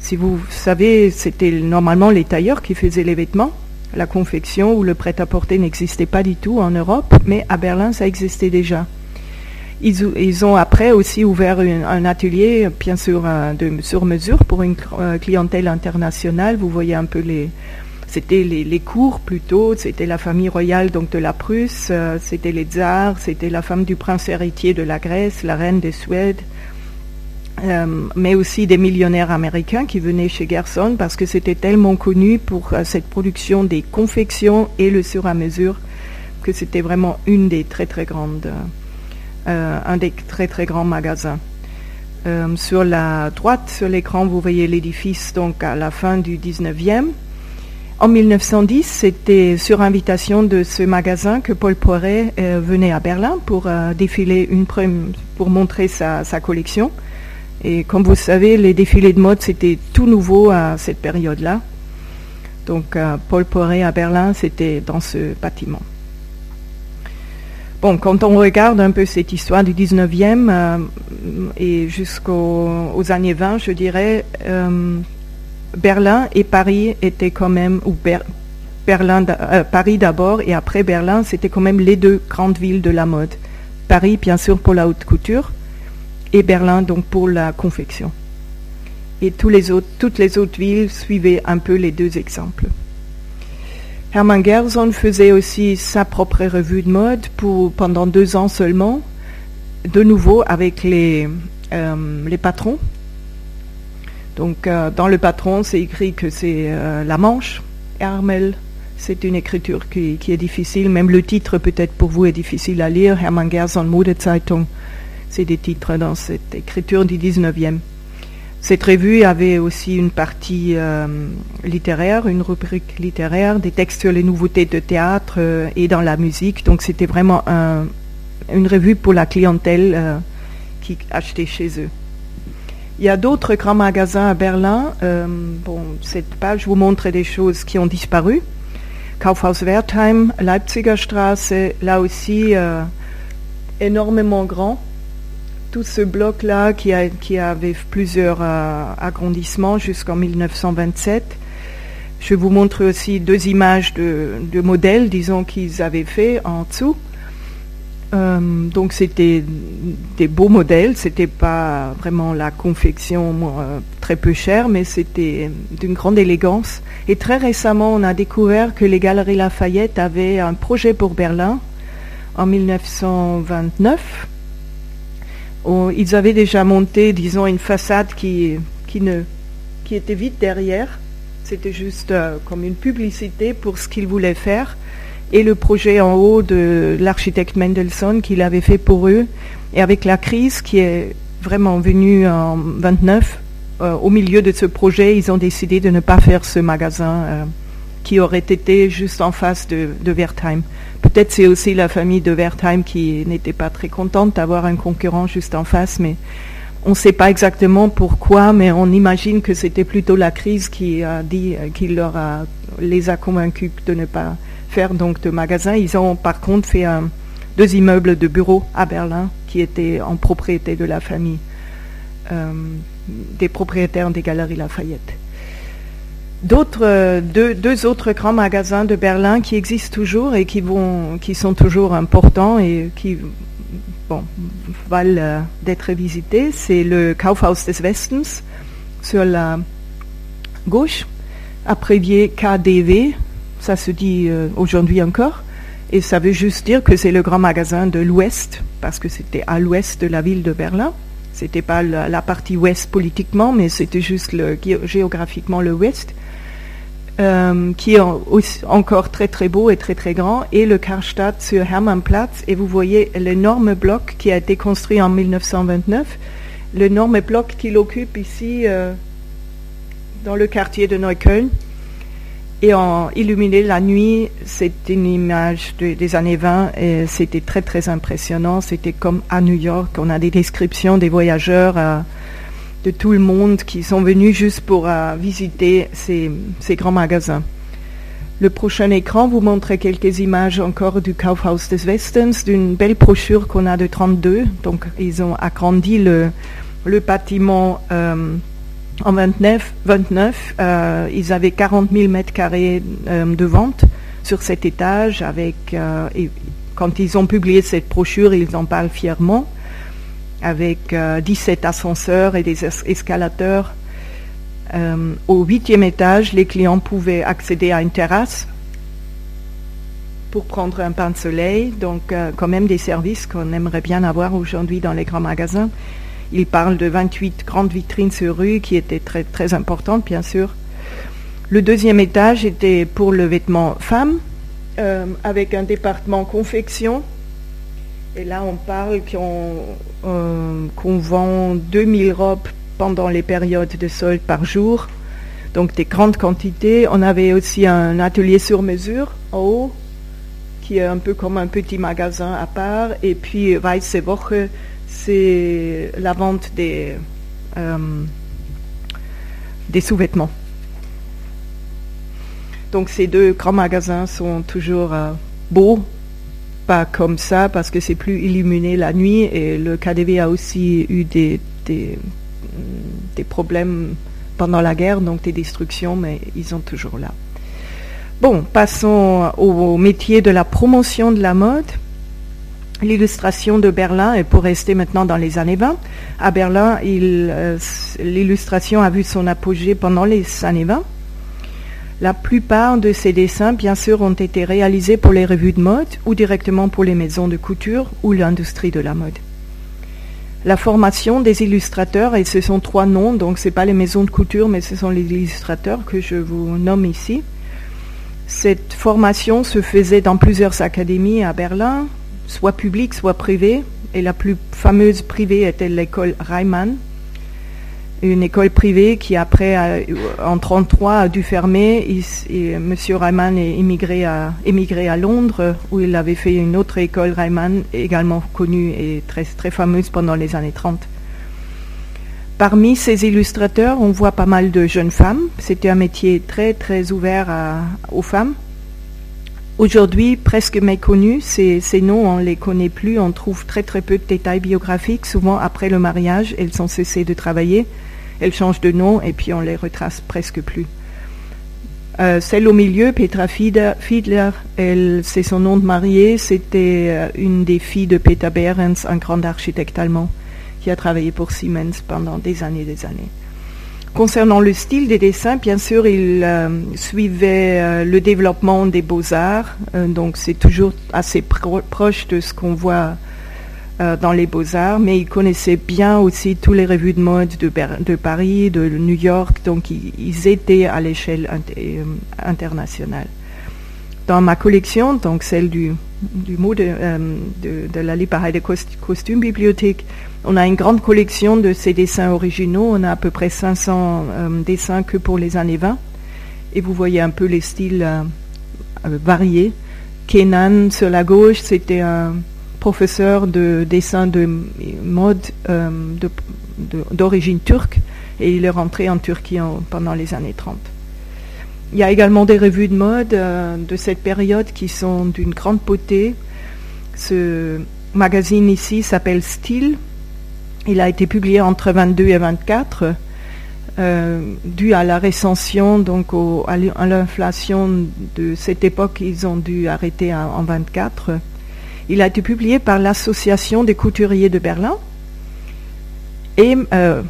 Si vous savez, c'était normalement les tailleurs qui faisaient les vêtements la confection ou le prêt-à-porter n'existait pas du tout en Europe, mais à Berlin, ça existait déjà. Ils, ont après aussi ouvert un atelier, bien sûr, euh, de, sur mesure pour une euh, clientèle internationale. Vous voyez un peu les, c'était les, cours plutôt, c'était la famille royale donc de la Prusse, euh, c'était les tsars, c'était la femme du prince héritier de la Grèce, la reine de Suède, euh, mais aussi des millionnaires américains qui venaient chez Gerson parce que c'était tellement connu pour euh, cette production des confections et le sur à mesure que c'était vraiment une des très très grandes, un des très très grands magasins. sur la droite, sur l'écran, vous voyez l'édifice donc à la fin du 19e. En 1910, c'était sur invitation de ce magasin que Paul Poiret venait à Berlin pour défiler une pour montrer sa, collection. Et comme vous savez, les défilés de mode, c'était tout nouveau à cette période-là. Donc, euh, Paul Poiret à Berlin, c'était dans ce bâtiment. Bon, quand on regarde un peu cette histoire du 19e euh, et jusqu'aux années 20, je dirais, euh, Berlin et Paris étaient quand même, ou Berlin, Paris d'abord et après Berlin, c'était quand même les deux grandes villes de la mode. Paris, bien sûr, pour la haute couture, et Berlin donc pour la confection. Et tous les autres, toutes les autres villes suivaient un peu les deux exemples. Hermann Gerson faisait aussi sa propre revue de mode pour, pendant deux ans seulement, de nouveau avec les, euh, les patrons. Donc euh, dans le patron, c'est écrit que c'est euh, la Manche, Hermel. C'est une écriture qui, est difficile. Même le titre peut-être pour vous est difficile à lire. Hermann Gerson Modezeitung. C'est des titres dans cette écriture du 19e. Cette revue avait aussi une partie euh, littéraire, une rubrique littéraire, des textes sur les nouveautés de théâtre et dans la musique. Donc c'était vraiment un, une revue pour la clientèle qui achetait chez eux. Il y a d'autres grands magasins à Berlin. bon, cette page vous montre des choses qui ont disparu. Kaufhaus Wertheim, Leipziger Straße, là aussi énormément grand tout ce bloc-là qui, avait plusieurs euh, agrandissements jusqu'en 1927. Je vous montre aussi deux images de, modèles, disons, qu'ils avaient fait en dessous. Euh, donc c'était des beaux modèles, c'était pas vraiment la confection euh, très peu chère, mais c'était d'une grande élégance. Et très récemment, on a découvert que les Galeries Lafayette avaient un projet pour Berlin en 1929 ils avaient déjà monté, disons, une façade qui, qui, était vide derrière. C'était juste euh, comme une publicité pour ce qu'ils voulaient faire. Et le projet en haut de l'architecte Mendelssohn qu'il avait fait pour eux. Et avec la crise qui est vraiment venue en 29, euh, au milieu de ce projet, ils ont décidé de ne pas faire ce magasin euh, qui aurait été juste en face de, Wertheim. Peut-être c'est aussi la famille de Wertheim qui n'était pas très contente d'avoir un concurrent juste en face, mais on ne sait pas exactement pourquoi, mais on imagine que c'était plutôt la crise qui a dit, euh, qui leur a, les a convaincus de ne pas faire donc de magasin. Ils ont par contre fait deux immeubles de bureaux à Berlin qui étaient en propriété de la famille, euh, des propriétaires des Galeries Lafayette d'autres euh, deux, autres grands magasins de Berlin qui existent toujours et qui vont qui sont toujours importants et qui bon, valent euh, d'être visités c'est le Kaufhaus des Westens sur la gauche abrévié KDW ça se dit euh, aujourd'hui encore et ça veut juste dire que c'est le grand magasin de l'ouest parce que c'était à l'ouest de la ville de Berlin c'était pas la, partie ouest politiquement mais c'était juste géographiquement le ouest euh, qui est encore très très beau et très très grand, et le Karstadt sur Hermannplatz. Et vous voyez l'énorme bloc qui a été construit en 1929, l'énorme bloc qu'il occupe ici euh, dans le quartier de Neukölln. Et en illuminé la nuit, c'est une image des années 20 et c'était très très impressionnant. C'était comme à New York, on a des descriptions des voyageurs. Euh, de tout le monde qui sont venus juste pour euh, visiter ces, grands magasins. Le prochain écran vous montre quelques images encore du Kaufhaus des Westens, d'une belle brochure qu'on a de 32. Donc, ils ont agrandi le, bâtiment euh, en 29. 29 euh, ils avaient 40 000 mètres carrés de vente sur cet étage. Avec, et quand ils ont publié cette brochure, ils en parlent fièrement avec 17 euh, ascenseurs et des escalateurs. Euh, au huitième étage, les clients pouvaient accéder à une terrasse pour prendre un pain de soleil, donc euh, quand même des services qu'on aimerait bien avoir aujourd'hui dans les grands magasins. Il parle de 28 grandes vitrines sur rue qui étaient très, très importantes, bien sûr. Le deuxième étage était pour le vêtement femme, avec un département confection et là, on parle euh, qu'on vend 2000 robes pendant les périodes de solde par jour, donc des grandes quantités. On avait aussi un atelier sur mesure en haut, qui est un peu comme un petit magasin à part. Et puis, Weiße Woche, c'est la vente des, euh, des sous-vêtements. Donc, ces deux grands magasins sont toujours euh, beaux pas comme ça parce que c'est plus illuminé la nuit et le KDV a aussi eu des, des, problèmes pendant la guerre, donc des destructions, mais ils sont toujours là. Bon, passons au, métier de la promotion de la mode. L'illustration de Berlin, et pour rester maintenant dans les années 20, à Berlin, euh, l'illustration a vu son apogée pendant les années 20. La plupart de ces dessins, bien sûr, ont été réalisés pour les revues de mode ou directement pour les maisons de couture ou l'industrie de la mode. La formation des illustrateurs, et ce sont trois noms, donc ce pas les maisons de couture, mais ce sont les illustrateurs que je vous nomme ici. Cette formation se faisait dans plusieurs académies à Berlin, soit publiques, soit privées, et la plus fameuse privée était l'école Reimann, une école privée qui après, en 1933, a dû fermer. et M. Reimann est émigré à, émigré à Londres, où il avait fait une autre école Reimann, également connue et très, très fameuse pendant les années 30. Parmi ces illustrateurs, on voit pas mal de jeunes femmes. C'était un métier très, très ouvert aux femmes. Aujourd'hui, presque méconnus, ces, noms, on ne les connaît plus. On trouve très, très peu de détails biographiques. Souvent, après le mariage, elles ont cessé de travailler. Elles changent de nom et puis on les retrace presque plus. Euh, celle au milieu, Petra Fiedler, c'est son nom de mariée, c'était euh, une des filles de Peter Behrens, un grand architecte allemand qui a travaillé pour Siemens pendant des années et des années. Concernant le style des dessins, bien sûr, il euh, suivait le développement des beaux-arts, donc c'est toujours assez proche de ce qu'on voit euh, dans les beaux-arts, mais il connaissait bien aussi tous les revues de mode de, de Paris, de New York, donc ils, étaient à l'échelle euh, internationale. Dans ma collection, donc celle du, du de, euh, de, la Lipareide Costume Bibliothèque, on a une grande collection de ces dessins originaux. On a à peu près 500 dessins que pour les années 20. Et vous voyez un peu les styles variés. Kenan sur la gauche, c'était un professeur de dessin de mode euh, d'origine turque et il est rentré en Turquie pendant les années 30. Il y a également des revues de mode euh, de cette période qui sont d'une grande beauté. Ce magazine ici s'appelle Style. Il a été publié entre 22 et 24. Euh, dû à la récension, donc à l'inflation de cette époque, ils ont dû arrêter en 24. Il a été publié par l'Association des couturiers de Berlin et euh,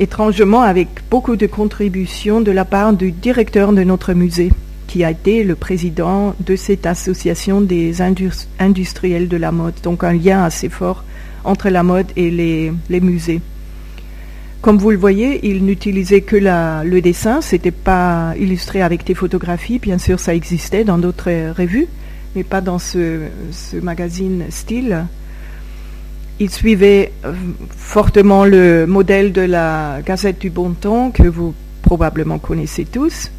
étrangement avec beaucoup de contributions de la part du directeur de notre musée, qui a été le président de cette association des industriels de la mode. Donc un lien assez fort entre la mode et les, musées. Comme vous le voyez, il n'utilisait que le dessin, c'était pas illustré avec des photographies, bien sûr ça existait dans d'autres revues, mais pas dans ce, magazine style. Il suivait euh, fortement le modèle de la Gazette du Bon Temps, que vous probablement connaissez tous,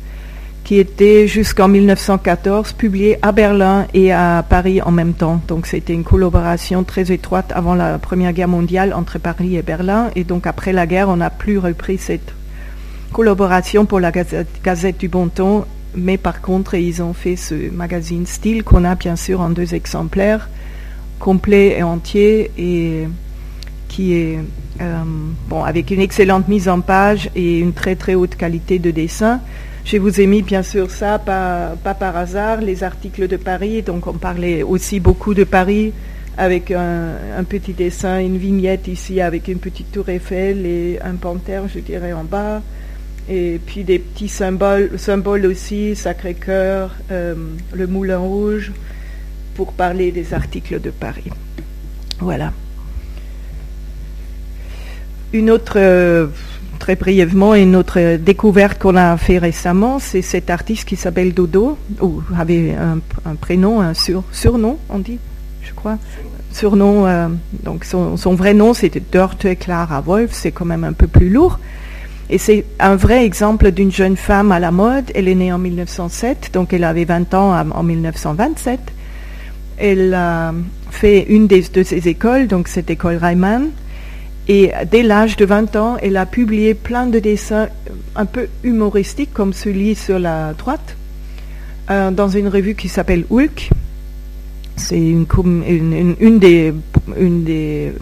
qui était jusqu'en 1914 publié à Berlin et à Paris en même temps. Donc c'était une collaboration très étroite avant la Première Guerre mondiale entre Paris et Berlin. Et donc après la guerre, on n'a plus repris cette collaboration pour la Gazette, du Bon Temps mais par contre, ils ont fait ce magazine style qu'on a bien sûr en deux exemplaires, complet et entier, et qui est euh, bon, avec une excellente mise en page et une très très haute qualité de dessin. Je vous ai mis bien sûr ça, pas, par hasard, les articles de Paris. Donc on parlait aussi beaucoup de Paris avec un, un, petit dessin, une vignette ici avec une petite tour Eiffel et un panthère, je dirais, en bas et puis des petits symboles, symboles aussi, Sacré-Cœur, euh, le Moulin Rouge, pour parler des articles de Paris. Voilà. Une autre, euh, très brièvement, une autre découverte qu'on a fait récemment, c'est cet artiste qui s'appelle Dodo, ou avait un, prénom, un surnom, on dit, je crois. Surnom, euh, donc son, vrai nom c'était Dörte Clara Wolf, c'est quand même un peu plus lourd. Et c'est un vrai exemple d'une jeune femme à la mode. Elle est née en 1907, donc elle avait 20 ans en 1927. Elle a fait une des, de ses écoles, donc cette école Reimann. Et dès l'âge de 20 ans, elle a publié plein de dessins un peu humoristiques, comme celui sur la droite, euh, dans une revue qui s'appelle Hulk. C'est une, des, une des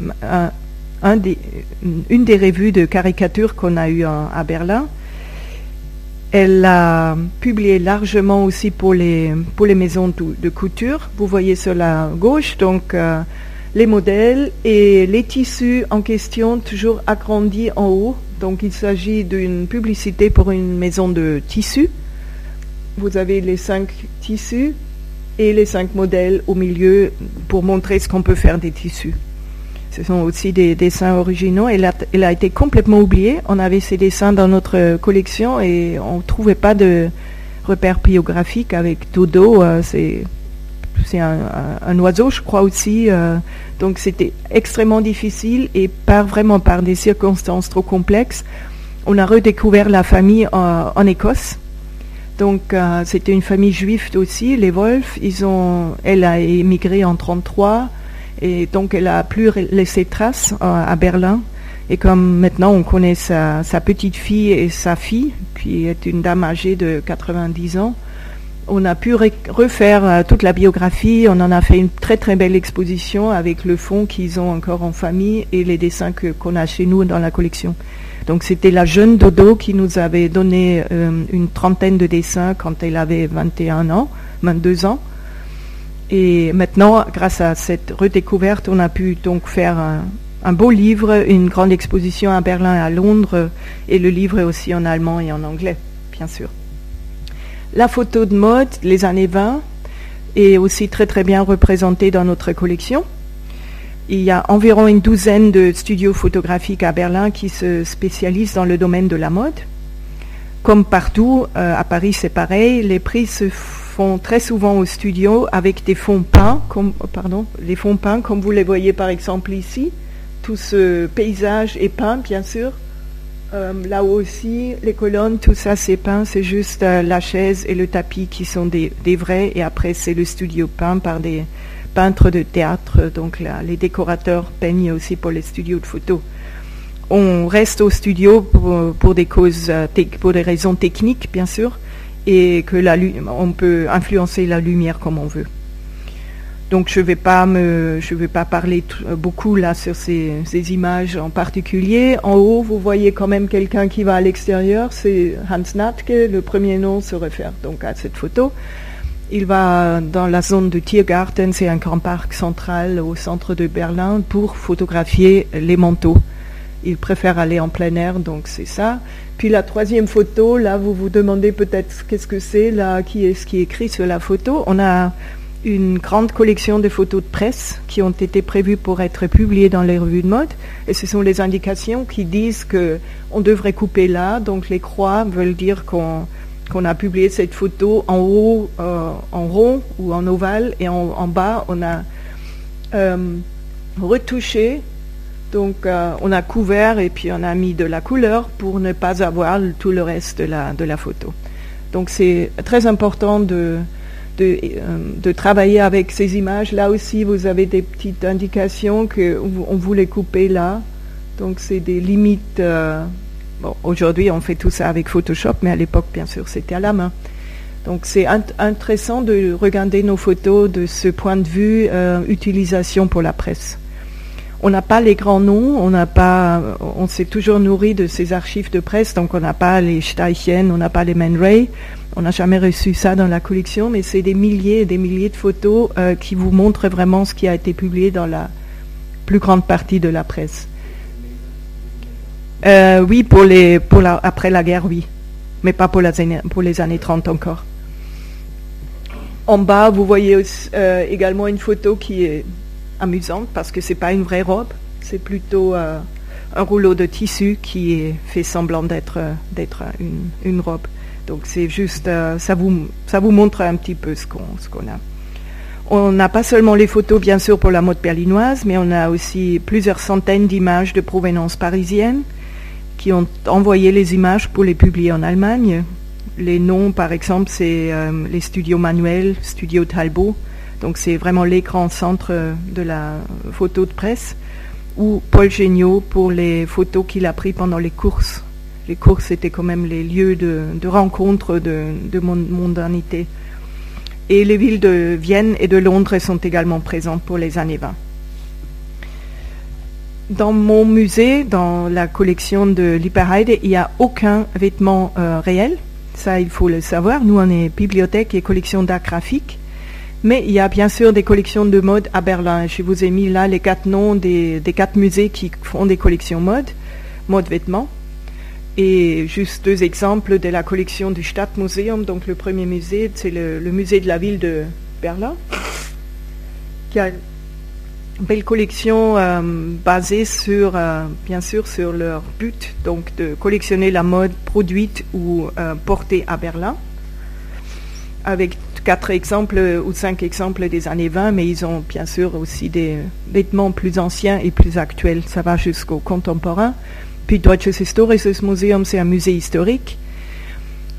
une des revues de caricature qu'on a eu à Berlin. Elle a publié largement aussi pour les, pour les maisons de, couture. Vous voyez sur la gauche, donc euh, les modèles et les tissus en question, toujours agrandis en haut. Donc il s'agit d'une publicité pour une maison de tissus. Vous avez les cinq tissus et les cinq modèles au milieu pour montrer ce qu'on peut faire des tissus. Ce sont aussi des dessins originaux. Elle a, a été complètement oubliée. On avait ces dessins dans notre collection et on ne trouvait pas de repères biographiques avec Dodo. Euh, c'est un, oiseau, je crois aussi. Euh, donc c'était extrêmement difficile et par vraiment par des circonstances trop complexes, on a redécouvert la famille en, Écosse. Donc euh, c'était une famille juive aussi, les Wolf. Ils ont, elle a émigré en 33. Et donc, elle a plus laissé trace euh, à Berlin. Et comme maintenant on connaît sa, petite fille et sa fille, qui est une dame âgée de 90 ans, on a pu refaire euh, toute la biographie. On en a fait une très très belle exposition avec le fond qu'ils ont encore en famille et les dessins qu'on a chez nous dans la collection. Donc c'était la jeune Dodo qui nous avait donné euh, une trentaine de dessins quand elle avait 21 ans, 22 ans. Et maintenant, grâce à cette redécouverte, on a pu donc faire un, beau livre, une grande exposition à Berlin et à Londres, et le livre est aussi en allemand et en anglais, bien sûr. La photo de mode, les années 20, est aussi très très bien représentée dans notre collection. Il y a environ une douzaine de studios photographiques à Berlin qui se spécialisent dans le domaine de la mode. Comme partout, euh, à Paris c'est pareil, les prix se font très souvent au studio avec des fonds peints, comme, pardon, les fonds peints comme vous les voyez par exemple ici. Tout ce paysage est peint, bien sûr. Euh, là aussi, les colonnes, tout ça c'est peint, c'est juste euh, la chaise et le tapis qui sont des, vrais, et après c'est le studio peint par des peintres de théâtre, donc là, les décorateurs peignent aussi pour les studios de photo. On reste au studio pour, des causes, euh, pour raisons techniques, bien sûr, et que la, on peut influencer la lumière comme on veut. Donc je ne vais pas me, je vais pas parler beaucoup là sur ces, images en particulier. En haut, vous voyez quand même quelqu'un qui va à l'extérieur. C'est Hans Natke. Le premier nom se réfère donc à cette photo. Il va dans la zone de Tiergarten, c'est un grand parc central au centre de Berlin, pour photographier les manteaux. Il préfère aller en plein air, donc c'est ça. Puis la troisième photo, là, vous vous demandez peut-être qu'est-ce que c'est, là, qui est ce qui écrit sur la photo. On a une grande collection de photos de presse qui ont été prévues pour être publiées dans les revues de mode. Et ce sont les indications qui disent que on devrait couper là. Donc les croix veulent dire qu'on qu'on a publié cette photo en haut, euh, en rond ou en ovale, et en, bas, on a euh, retouché donc euh, on a couvert et puis on a mis de la couleur pour ne pas avoir tout le reste de la, de la photo. Donc c'est très important de, de, euh, travailler avec ces images. Là aussi, vous avez des petites indications qu'on voulait couper là. Donc c'est des limites. Euh, aujourd'hui, on fait tout ça avec Photoshop, mais à l'époque, bien sûr, c'était à la main. Donc c'est intéressant de regarder nos photos de ce point de vue utilisation pour la presse. On n'a pas les grands noms, on n'a pas, on s'est toujours nourri de ces archives de presse, donc on n'a pas les Steichen, on n'a pas les Man Ray, on n'a jamais reçu ça dans la collection, mais c'est des milliers et des milliers de photos euh, qui vous montrent vraiment ce qui a été publié dans la plus grande partie de la presse. Euh, oui, pour les, pour la, après la guerre, oui, mais pas pour, les années 30 encore. En bas, vous voyez euh, également une photo qui est amusante parce que c'est pas une vraie robe, c'est plutôt un rouleau de tissu qui fait semblant d'être une, robe. Donc c'est juste euh, ça vous ça vous montre un petit peu ce qu'on a. On n'a pas seulement les photos bien sûr pour la mode berlinoise, mais on a aussi plusieurs centaines d'images de provenance parisienne qui ont envoyé les images pour les publier en Allemagne. Les noms, par exemple, c'est les studios Manuel, Studio Talbot, donc c'est vraiment l'écran centre de la photo de presse, ou Paul Géniaud pour les photos qu'il a prises pendant les courses. Les courses étaient quand même les lieux de, rencontre de, de mondanité. Et les villes de Vienne et de Londres sont également présentes pour les années 20. Dans mon musée, dans la collection de l'Hyperheide, il n'y a aucun vêtement euh, réel. Ça, il faut le savoir. Nous, on est bibliothèque et collection d'art graphique. Mais il y a bien sûr des collections de mode à Berlin. Je vous ai mis là les quatre noms des, quatre musées qui font des collections mode, mode vêtements. Et juste deux exemples de la collection du Stadtmuseum. Donc le premier musée, c'est le, musée de la ville de Berlin, qui a une belle collection euh, basée sur, euh, bien sûr, sur leur but, donc de collectionner la mode produite ou euh, portée à Berlin, avec quatre exemples ou cinq exemples des années 20, mais ils ont bien sûr aussi des vêtements plus anciens et plus actuels. Ça va jusqu'au contemporain. Puis Deutsches Historisches Museum, c'est un musée historique.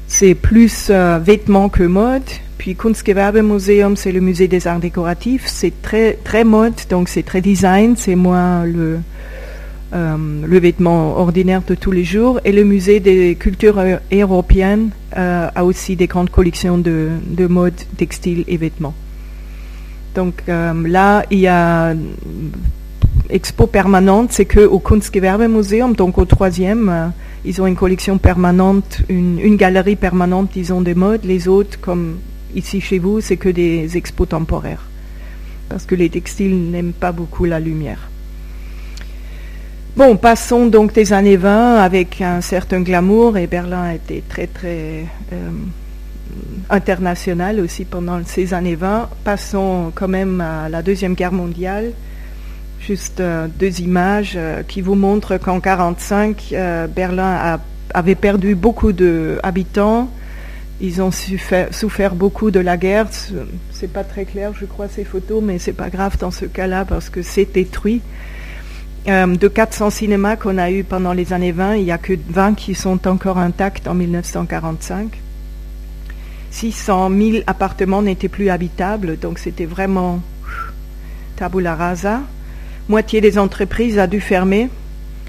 C'est plus euh, vêtements que mode. Puis Kunstgewerbemuseum, c'est le musée des arts décoratifs. C'est très, très mode, donc c'est très design, c'est moins le, euh, vêtement ordinaire de tous les jours. Et le musée des cultures euh, européennes a aussi des grandes collections de, de mode, textile et vêtements. Donc là, il y a expo permanente, c'est qu'au Kunstgewerbemuseum, donc au troisième, euh, ils ont une collection permanente, une, galerie permanente, disons, des modes. Les autres, comme ici chez vous, c'est que des expos temporaires. Parce que les textiles n'aiment pas beaucoup la lumière. Bon, passons donc des années 20 avec un certain glamour, et Berlin était très très euh, international aussi pendant ces années 20. Passons quand même à la Deuxième Guerre mondiale Juste euh, deux images euh, qui vous montrent qu'en 1945, euh, Berlin avait perdu beaucoup d'habitants. Ils ont souffert, beaucoup de la guerre. C'est pas très clair, je crois, ces photos, mais c'est pas grave dans ce cas-là parce que c'est détruit. de 400 cinémas qu'on a eu pendant les années 20, il n'y a que 20 qui sont encore intacts en 1945. 600 000 appartements n'étaient plus habitables, donc c'était vraiment tabula rasa moitié des entreprises a dû fermer.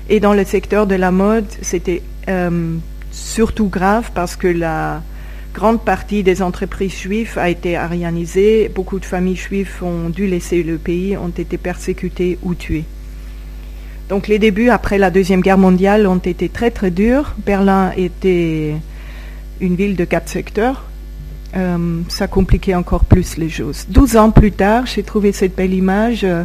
Et dans le secteur de la mode, c'était euh, surtout grave parce que la grande partie des entreprises juives a été arianisée. Beaucoup de familles juives ont dû laisser le pays, ont été persécutées ou tuées. Donc les débuts après la Deuxième Guerre mondiale ont été très très durs. Berlin était une ville de quatre secteurs. Euh, ça compliquait encore plus les choses. Douze ans plus tard, j'ai trouvé cette belle image. Euh,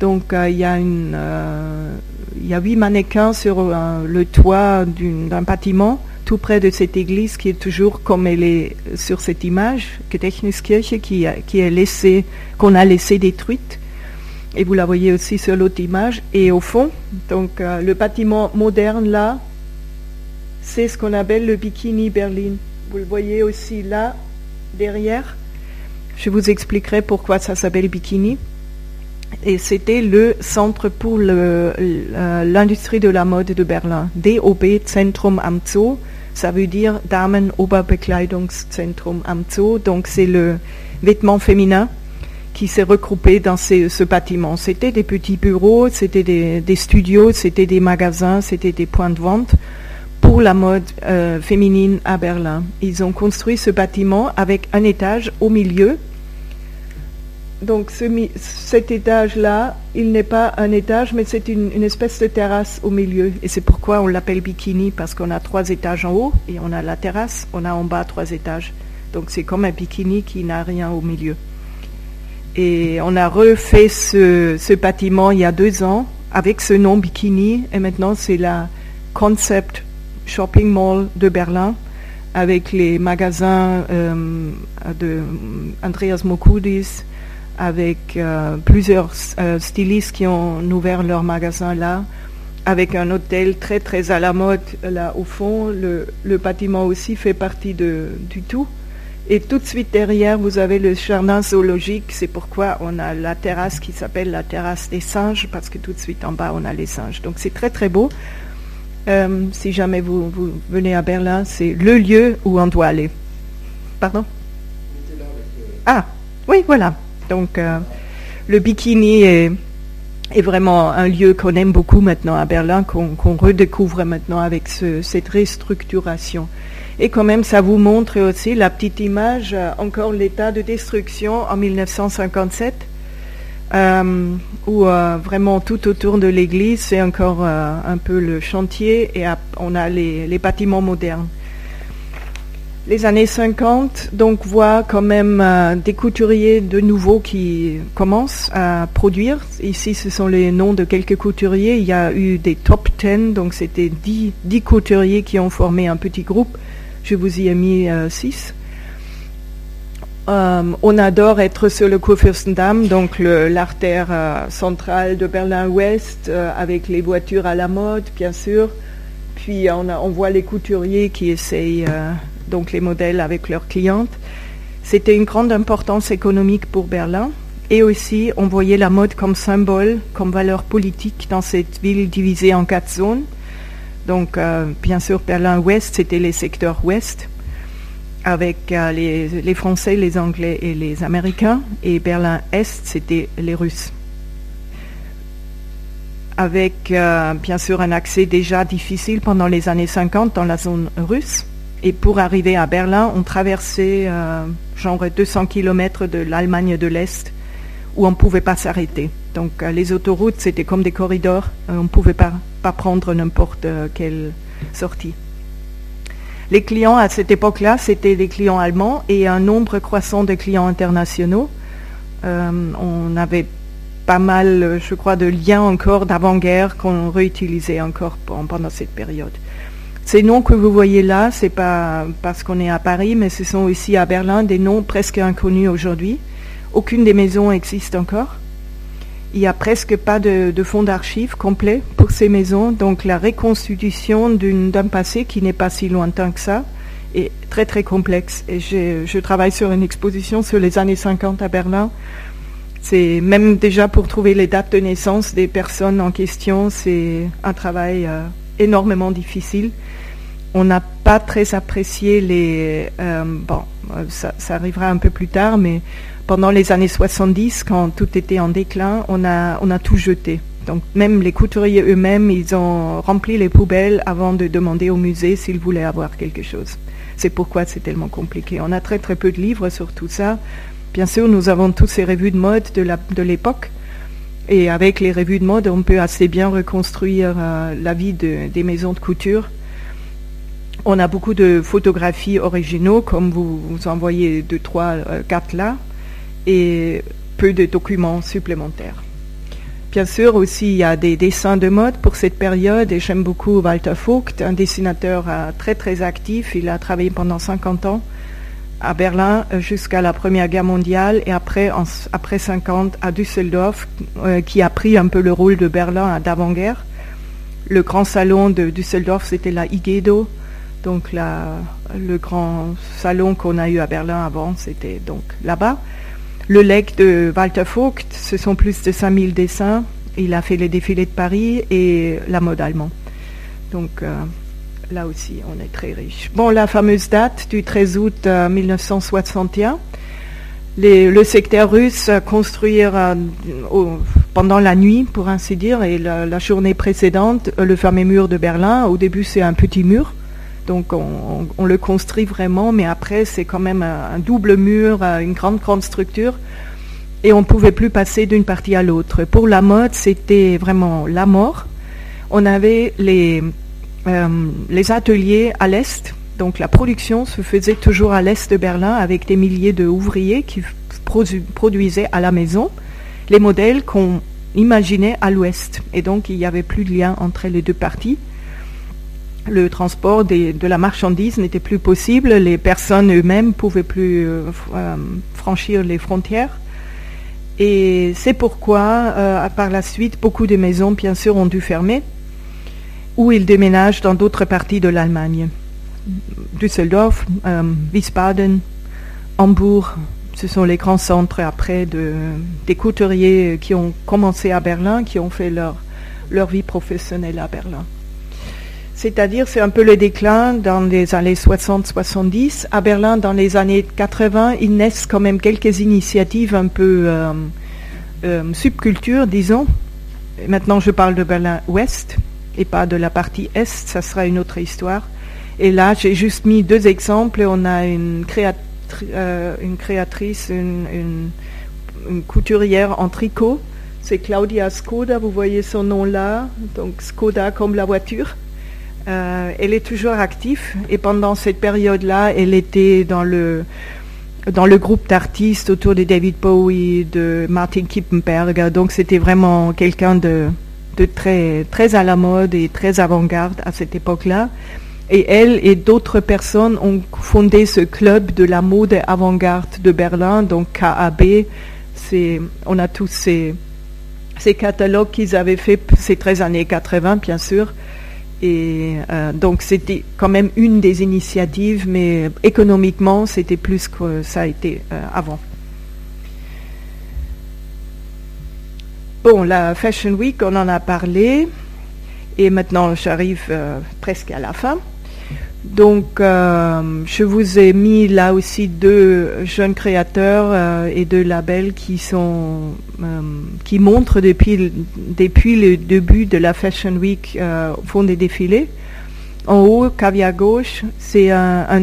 donc euh, il y, a euh, y a huit mannequins sur euh, le toit d'un bâtiment tout près de cette église qui est toujours comme elle est sur cette image, Gedächtniskirche, qui, qui est laissée, qu'on a laissé détruite. Et vous la voyez aussi sur l'autre image. Et au fond, donc le bâtiment moderne là, c'est ce qu'on appelle le Bikini Berlin. Vous le voyez aussi là, derrière. Je vous expliquerai pourquoi ça s'appelle Bikini et c'était le centre pour l'industrie de la mode de Berlin. DOB Zentrum am Zoo, ça veut dire Damen Oberbekleidungszentrum am Zoo, donc c'est le vêtement féminin qui s'est regroupé dans ce bâtiment. C'était des petits bureaux, c'était des, studios, c'était des magasins, c'était des points de vente pour la mode euh, féminine à Berlin. Ils ont construit ce bâtiment avec un étage au milieu donc cet étage-là, il n'est pas un étage, mais c'est une, espèce de terrasse au milieu. Et c'est pourquoi on l'appelle bikini, parce qu'on a trois étages en haut et on a la terrasse, on a en bas trois étages. Donc c'est comme un bikini qui n'a rien au milieu. Et on a refait ce, ce, bâtiment il y a deux ans avec ce nom bikini. Et maintenant c'est la Concept Shopping Mall de Berlin avec les magasins euh, de Andreas Mokudis, avec euh, plusieurs euh, stylistes qui ont ouvert leur magasin là, avec un hôtel très très à la mode là au fond. Le, bâtiment aussi fait partie de, du tout. Et tout de suite derrière, vous avez le jardin zoologique. C'est pourquoi on a la terrasse qui s'appelle la terrasse des singes, parce que tout de suite en bas, on a les singes. Donc c'est très très beau. Euh, si jamais vous, vous venez à Berlin, c'est le lieu où on doit aller. Pardon? Ah, oui, voilà. Donc, euh, le bikini est, vraiment un lieu qu'on aime beaucoup maintenant à Berlin, qu'on redécouvre maintenant avec cette restructuration. Et quand même, ça vous montre aussi la petite image, euh, encore l'état de destruction en 1957, euh, où vraiment tout autour de l'église, c'est encore un peu le chantier et on a les bâtiments modernes. Les années 50, donc, voient quand même euh, des couturiers de nouveau qui commencent à produire. Ici, ce sont les noms de quelques couturiers. Il y a eu des top 10, donc c'était 10, 10 couturiers qui ont formé un petit groupe. Je vous y ai mis 6. Euh, on adore être sur le Kurfürstendamm, donc l'artère euh, centrale de Berlin-Ouest, avec les voitures à la mode, bien sûr. Puis on voit les couturiers qui essayent donc les modèles avec leurs clientes. C'était une grande importance économique pour Berlin. Et aussi, on voyait la mode comme symbole, comme valeur politique dans cette ville divisée en quatre zones. Donc, euh, bien sûr, Berlin-Ouest, c'était les secteurs ouest, avec euh, les, Français, les Anglais et les Américains. Et Berlin-Est, c'était les Russes. Avec, euh, bien sûr, un accès déjà difficile pendant les années 50 dans la zone russe. Et pour arriver à Berlin, on traversait euh, genre 200 km de l'Allemagne de l'Est où on ne pouvait pas s'arrêter. Donc euh, les autoroutes, c'était comme des corridors. Euh, on ne pouvait pas, pas prendre n'importe quelle sortie. Les clients à cette époque-là, c'était des clients allemands et un nombre croissant de clients internationaux. on avait pas mal, je crois, de liens encore d'avant-guerre qu'on réutilisait encore pendant cette période. Ces noms que vous voyez là, c'est pas parce qu'on est à Paris, mais ce sont aussi à Berlin des noms presque inconnus aujourd'hui. Aucune des maisons existe encore. Il n'y a presque pas de, fonds d'archives complet pour ces maisons, donc la reconstitution d'un passé qui n'est pas si lointain que ça est très très complexe. Et je travaille sur une exposition sur les années 50 à Berlin. C'est même déjà pour trouver les dates de naissance des personnes en question, c'est un travail euh, énormément difficile on n'a pas très apprécié les... Euh, bon, ça, arrivera un peu plus tard, mais pendant les années 70, quand tout était en déclin, on a, on a tout jeté. Donc même les couturiers eux-mêmes, ils ont rempli les poubelles avant de demander au musée s'ils voulaient avoir quelque chose. C'est pourquoi c'est tellement compliqué. On a très très peu de livres sur tout ça. Bien sûr, nous avons toutes ces revues de mode de l'époque. et avec les revues de mode, on peut assez bien reconstruire euh, la vie des maisons de couture on a beaucoup de photographies originaux, comme vous, vous en voyez deux, trois, euh, quatre là, et peu de documents supplémentaires. Bien sûr, aussi, il y a des dessins de mode pour cette période, et j'aime beaucoup Walter Vogt, un dessinateur euh, très, très actif. Il a travaillé pendant 50 ans à Berlin euh, jusqu'à la Première Guerre mondiale, et après, après 50 à Düsseldorf, qui a pris un peu le rôle de Berlin d'avant-guerre. Le grand salon de Düsseldorf, c'était la Igedo, donc le grand salon qu'on a eu à Berlin avant, c'était donc là-bas. Le legs de Walter Vogt, ce sont plus de 5000 dessins. Il a fait les défilés de Paris et la mode allemande. Donc euh, là aussi, on est très riche. Bon, la fameuse date du 13 août 1961. Euh, le secteur russe construire euh, pendant la nuit, pour ainsi dire, et la journée précédente, le fameux mur de Berlin. Au début, c'est un petit mur donc on, le construit vraiment, mais après c'est quand même un, double mur, euh, une grande, grande structure. Et on ne pouvait plus passer d'une partie à l'autre. Pour la mode, c'était vraiment la mort. On avait les, euh, les ateliers à l'est, donc la production se faisait toujours à l'est de Berlin avec des milliers d'ouvriers qui produisaient à la maison les modèles qu'on imaginait à l'ouest. Et donc il n'y avait plus de lien entre les deux parties le transport de la marchandise n'était plus possible, les personnes eux-mêmes pouvaient plus euh, euh, franchir les frontières. Et c'est pourquoi, euh, par la suite, beaucoup de maisons, bien sûr, ont dû fermer, ou ils déménagent dans d'autres parties de l'Allemagne. Düsseldorf, Wiesbaden, Hambourg, ce sont les grands centres après de, des couturiers qui ont commencé à Berlin, qui ont fait leur vie professionnelle à Berlin. C'est-à-dire, c'est un peu le déclin dans les années 60-70. À Berlin, dans les années 80, il naissent quand même quelques initiatives un peu euh, euh, subculture, disons. maintenant, je parle de Berlin-Ouest et pas de la partie Est, ça sera une autre histoire. Et là, j'ai juste mis deux exemples. On a une, euh, une créatrice, une, une couturière en tricot. C'est Claudia Skoda, vous voyez son nom là. Donc Skoda comme la voiture Euh, elle est toujours active et pendant cette période-là, elle était dans le dans le groupe d'artistes autour de David Bowie, de Martin Kippenberger. Donc c'était vraiment quelqu'un de, de très très à la mode et très avant-garde à cette époque-là. Et elle et d'autres personnes ont fondé ce club de la mode avant-garde de Berlin, donc KAB. On a tous ces, ces catalogues qu'ils avaient fait ces 13 années 80, bien sûr. Et euh, donc c'était quand même une des initiatives, mais économiquement c'était plus que ça a été euh, avant. Bon, la Fashion Week, on en a parlé, et maintenant j'arrive euh, presque à la fin. Donc, euh, je vous ai mis là aussi deux jeunes créateurs euh, et deux labels qui sont euh, qui montrent depuis depuis le début de la Fashion Week font des défilés. En haut, cavia à gauche, c'est un,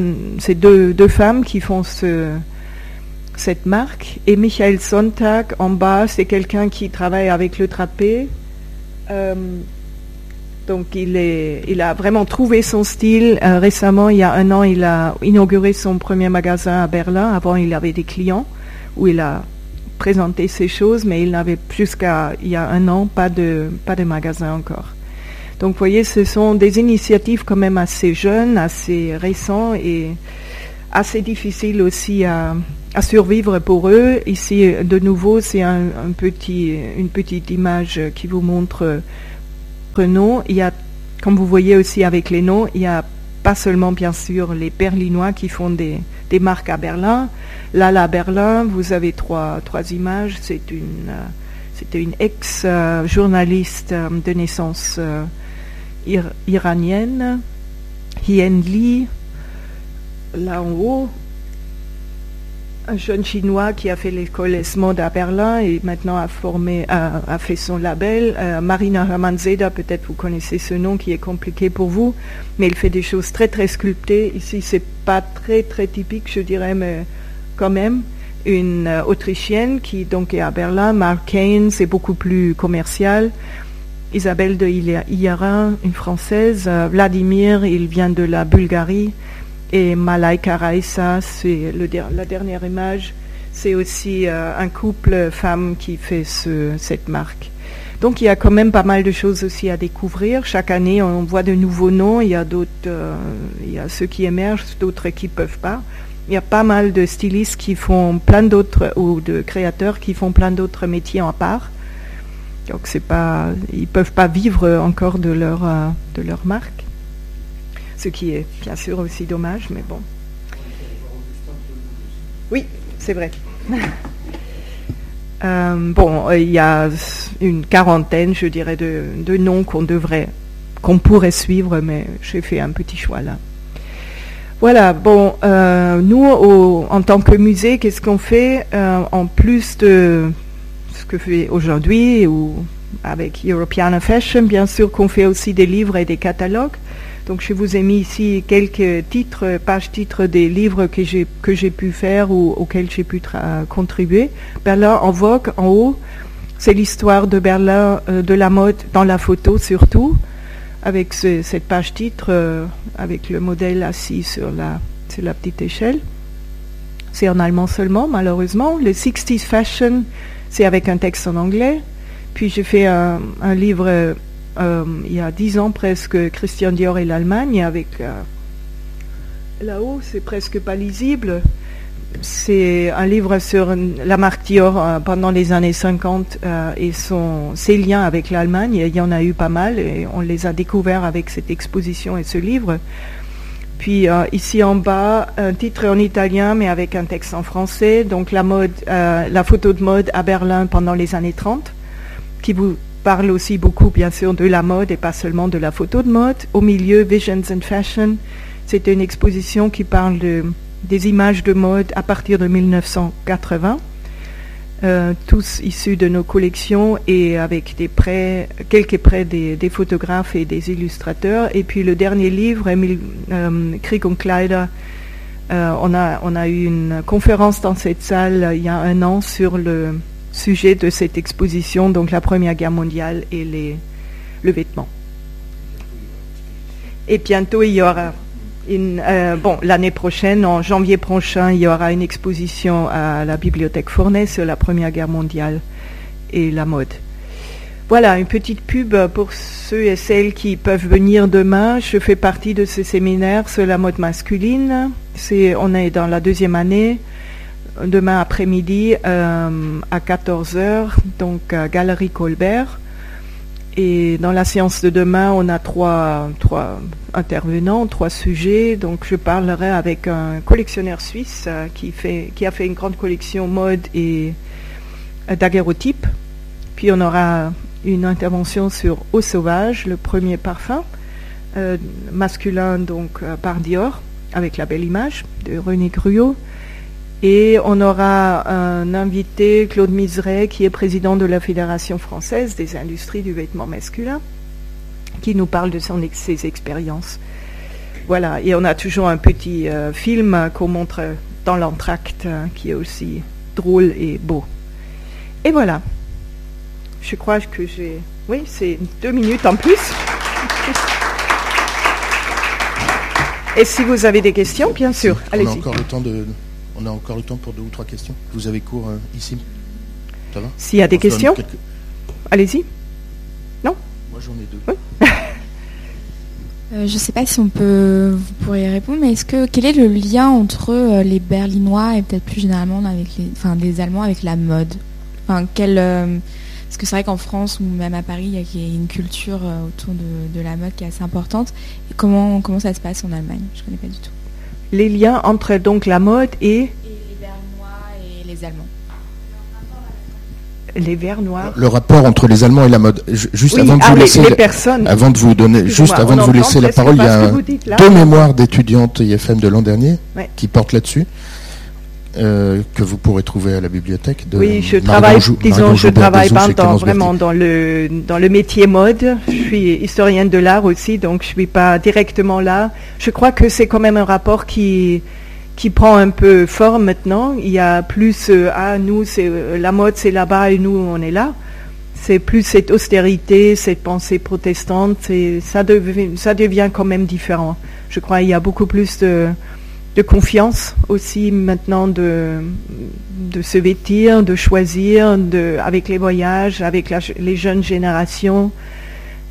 deux, femmes qui font ce, cette marque. Et Michael Sonntag en bas, c'est quelqu'un qui travaille avec le trapé. Donc il, a vraiment trouvé son style. Euh, récemment, il y a un an, il a inauguré son premier magasin à Berlin. Avant, il avait des clients où il a présenté ses choses, mais il n'avait jusqu'à il y a un an pas de, pas de magasin encore. Donc vous voyez, ce sont des initiatives quand même assez jeunes, assez récentes et assez difficiles aussi à, survivre pour eux. Ici, de nouveau, c'est un, petit, une petite image qui vous montre noms. Il y a, comme vous voyez aussi avec les noms, il y a pas seulement bien sûr les Berlinois qui font des, marques à Berlin. Là, à Berlin, vous avez trois, trois images. C'est une, euh, c'était une ex-journaliste euh, de naissance euh, iranienne, Hien Li. Là en haut, un jeune chinois qui a fait l'école ESMOD à Berlin et maintenant a formé, a, fait son label. Euh, Marina Ramanzeda, peut-être vous connaissez ce nom qui est compliqué pour vous, mais il fait des choses très très sculptées. Ici, c'est pas très très typique, je dirais, mais quand même. Une euh, Autrichienne qui donc est à Berlin. Mark Kane, c'est beaucoup plus commercial. Isabelle de Illarin, une Française. Euh, Vladimir, il vient de la Bulgarie. Et Malaika Raissa, c'est la dernière image, c'est aussi euh, un couple femme qui fait cette marque. Donc il y a quand même pas mal de choses aussi à découvrir. Chaque année, on voit de nouveaux noms. Il y a d'autres, euh, il y a ceux qui émergent, d'autres qui peuvent pas. Il y a pas mal de stylistes qui font plein d'autres ou de créateurs qui font plein d'autres métiers en part. Donc c'est pas, ils peuvent pas vivre encore de leur euh, de leur marque ce qui est bien sûr aussi dommage, mais bon. Oui, c'est vrai. *laughs* Euh, bon, il y a une quarantaine, je dirais, de, noms qu'on devrait, qu'on pourrait suivre, mais j'ai fait un petit choix là. Voilà, bon, euh, nous, en tant que musée, qu'est-ce qu'on fait euh, en plus de ce que fait aujourd'hui ou avec European Fashion, bien sûr qu'on fait aussi des livres et des catalogues. Donc je vous ai mis ici quelques titres, pages titres des livres que j'ai que j'ai pu faire ou auxquels j'ai pu contribuer. Berlin en vogue en haut, c'est l'histoire de Berlin euh, de la mode dans la photo surtout, avec cette page titre euh, avec le modèle assis sur la sur la petite échelle. C'est en allemand seulement, malheureusement. Le 60s Fashion, c'est avec un texte en anglais. Puis j'ai fait un, livre euh, il y a dix ans presque, Christian Dior et l'Allemagne, avec euh, là-haut, c'est presque pas lisible. C'est un livre sur la marque Dior euh, pendant les années 50 et son, ses liens avec l'Allemagne. Il y en a eu pas mal et on les a découverts avec cette exposition et ce livre. Puis ici en bas, un titre en italien mais avec un texte en français. Donc la mode, la photo de mode à Berlin pendant les années 30, qui vous parle aussi beaucoup, bien sûr, de la mode et pas seulement de la photo de mode. Au milieu, Visions and Fashion, c'est une exposition qui parle de, des images de mode à partir de 1980. Euh, tous issus de nos collections et avec des prêts, quelques prêts des, photographes et des illustrateurs. Et puis le dernier livre, Emile euh, Krieg und Kleider, euh, on a eu une conférence dans cette salle il y a un an sur le, sujet de cette exposition, donc la Première Guerre mondiale et le vêtement. Et bientôt, il y aura euh, bon, l'année prochaine, en janvier prochain, il y aura une exposition à la Bibliothèque Fournais sur la Première Guerre mondiale et la mode. Voilà, une petite pub pour ceux et celles qui peuvent venir demain. Je fais partie de ce séminaire sur la mode masculine. C'est, on est dans la deuxième année. Demain après-midi euh, à 14h, donc à Galerie Colbert. Et dans la séance de demain, on a trois, trois intervenants, trois sujets. Donc je parlerai avec un collectionneur suisse euh, qui, fait, qui a fait une grande collection mode et euh. Puis on aura une intervention sur Eau sauvage, le premier parfum euh, masculin donc par Dior, avec la belle image de René Gruot. Et on aura un invité, Claude Miseret, qui est président de la Fédération française des industries du vêtement masculin, qui nous parle de son, ses expériences. Voilà, et on a toujours un petit euh, film qu'on montre dans l'entracte, hein, qui est aussi drôle et beau. Et voilà. Je crois que j'ai... Oui, c'est deux minutes en plus. Et si vous avez des questions, bien sûr, allez-y. On a encore le temps de... On a encore le temps pour deux ou trois questions. Vous avez cours euh, ici Ça va S'il y a des questions, allez-y. Non Moi j'en ai deux. *laughs* Euh, je ne sais pas si on peut, vous pourriez répondre, mais est-ce que quel est le lien entre euh, les Berlinois et peut-être plus généralement avec les, enfin, les Allemands avec la mode? Enfin, quel, parce que c'est vrai qu'en France ou même à Paris, il y a une culture autour de, la mode qui est assez importante. Et comment comment ça se passe en Allemagne? Je ne connais pas du tout les liens entre donc la mode et, et les Bernois et les Allemands. Les verts noirs. Le rapport entre les Allemands et la mode. Juste avant de vous laisser, avant de vous donner, juste avant de vous laisser la parole, il y a deux mémoires d'étudiantes IFM de l'an dernier qui portent là-dessus. Euh, que vous pourrez trouver à la bibliothèque. De oui, je travaille, disons, je travaille pas vraiment dans le dans le métier mode. Je suis historienne de l'art aussi, donc je suis pas directement là. Je crois que c'est quand même un rapport qui qui prend un peu forme maintenant. Il y a plus euh, ah nous c'est euh, la mode c'est là-bas et nous on est là. C'est plus cette austérité, cette pensée protestante. Ça devient ça devient quand même différent. Je crois il y a beaucoup plus de de confiance aussi maintenant de, se vêtir, de choisir, avec les voyages, avec les jeunes générations.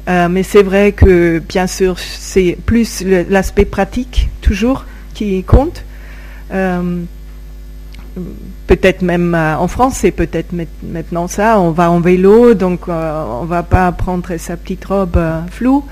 Euh, mais c'est vrai que bien sûr c'est plus l'aspect pratique toujours qui compte. Euh, peut-être même euh, en France, c'est peut-être maintenant ça. On va en vélo, donc on va pas prendre sa petite robe floue,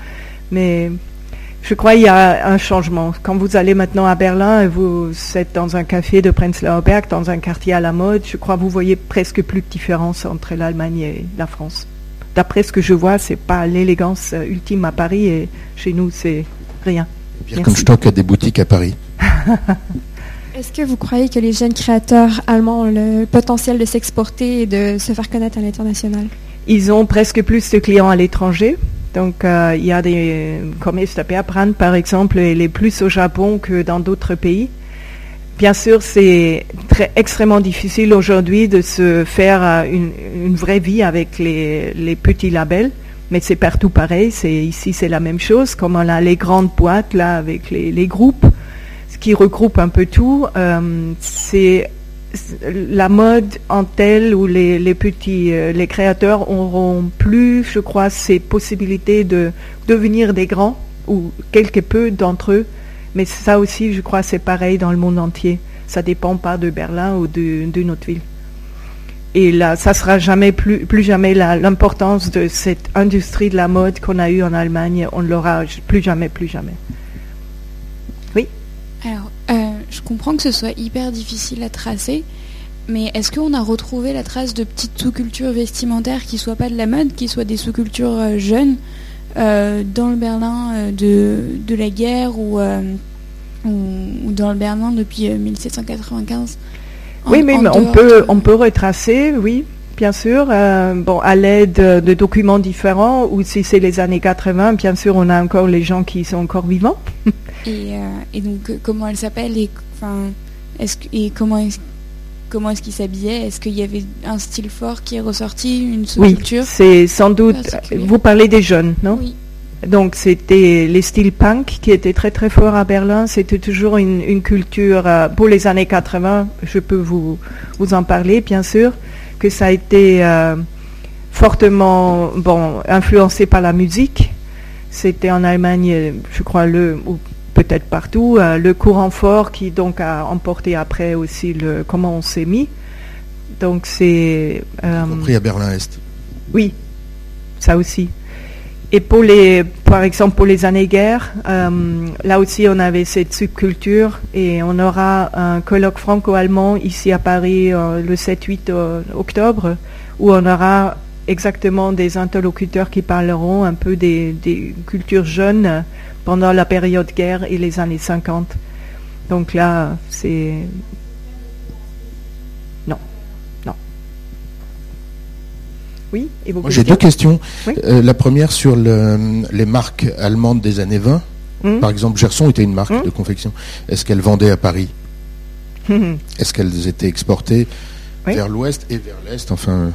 je crois qu'il y a un changement. Quand vous allez maintenant à Berlin et vous êtes dans un café de Prenzlauer Berg, dans un quartier à la mode, je crois que vous voyez presque plus de différence entre l'Allemagne et la France. D'après ce que je vois, c'est pas l'élégance ultime à Paris et chez nous, c'est rien. Birkenstock a des boutiques à Paris. *laughs* Est-ce que vous croyez que les jeunes créateurs allemands ont le potentiel de s'exporter et de se faire connaître à l'international? Ils ont presque plus de clients à l'étranger. Donc, euh, il y a des, comme Brand, par exemple, il est plus au Japon que dans d'autres pays. Bien sûr, c'est très, extrêmement difficile aujourd'hui de se faire euh, une, vraie vie avec les, petits labels, mais c'est partout pareil. C'est ici, c'est la même chose. Comme on a les grandes boîtes là avec les, groupes, ce qui regroupe un peu tout, euh, c'est la mode en telle où les, petits, euh, les créateurs auront plus, je crois, ces possibilités de devenir des grands, ou quelque peu d'entre eux. Mais ça aussi, je crois, c'est pareil dans le monde entier. Ça dépend pas de Berlin ou d'une autre ville. Et là, ça sera jamais plus, plus jamais l'importance de cette industrie de la mode qu'on a eue en Allemagne. On l'aura plus jamais, plus jamais. Oui? Alors, euh, je comprends que ce soit hyper difficile à tracer, mais est-ce qu'on a retrouvé la trace de petites sous-cultures vestimentaires qui soient pas de la mode, qui soient des sous-cultures euh, jeunes euh, dans le Berlin de, la guerre ou, ou, dans le Berlin depuis 1795 Oui, mais on, peut, on peut retracer, oui, bien sûr, bon, à l'aide de documents différents, ou si c'est les années 80, bien sûr, on a encore les gens qui sont encore vivants. *laughs* Et, euh, et donc, euh, comment elle s'appelle et, enfin, est-ce, et comment est comment est-ce qu'il s'habillait Est-ce qu'il y avait un style fort qui est ressorti, une sous-culture? Oui, c'est sans doute. Vous parlez des jeunes, non? Oui. Donc c'était les styles punk qui étaient très très forts à Berlin. C'était toujours une, une culture, euh, pour les années 80, je peux vous, vous en parler bien sûr, que ça a été euh, fortement bon, influencé par la musique. C'était en Allemagne, je crois, le, ou peut-être partout, euh, le courant fort qui donc a emporté après aussi le comment on s'est mis. Donc c'est... Y compris à Berlin-Est. Oui, ça aussi. Et pour les, par exemple, pour les années guerre, euh, là aussi, on avait cette subculture et on aura un colloque franco-allemand ici à Paris euh, le 7-8 octobre où on aura exactement des interlocuteurs qui parleront un peu des, des cultures jeunes pendant la période guerre et les années 50. Donc là, c'est... Non, non. Oui, et Moi, j'ai deux questions. Oui. Euh, la première sur le- les marques allemandes des années 20. Hmm Par exemple, Gerson était une marque Hmm. de confection. Est-ce qu'elles vendaient à Paris Mhm. Est-ce qu'elles étaient exportées Oui. vers l'ouest et vers l'est Enfin,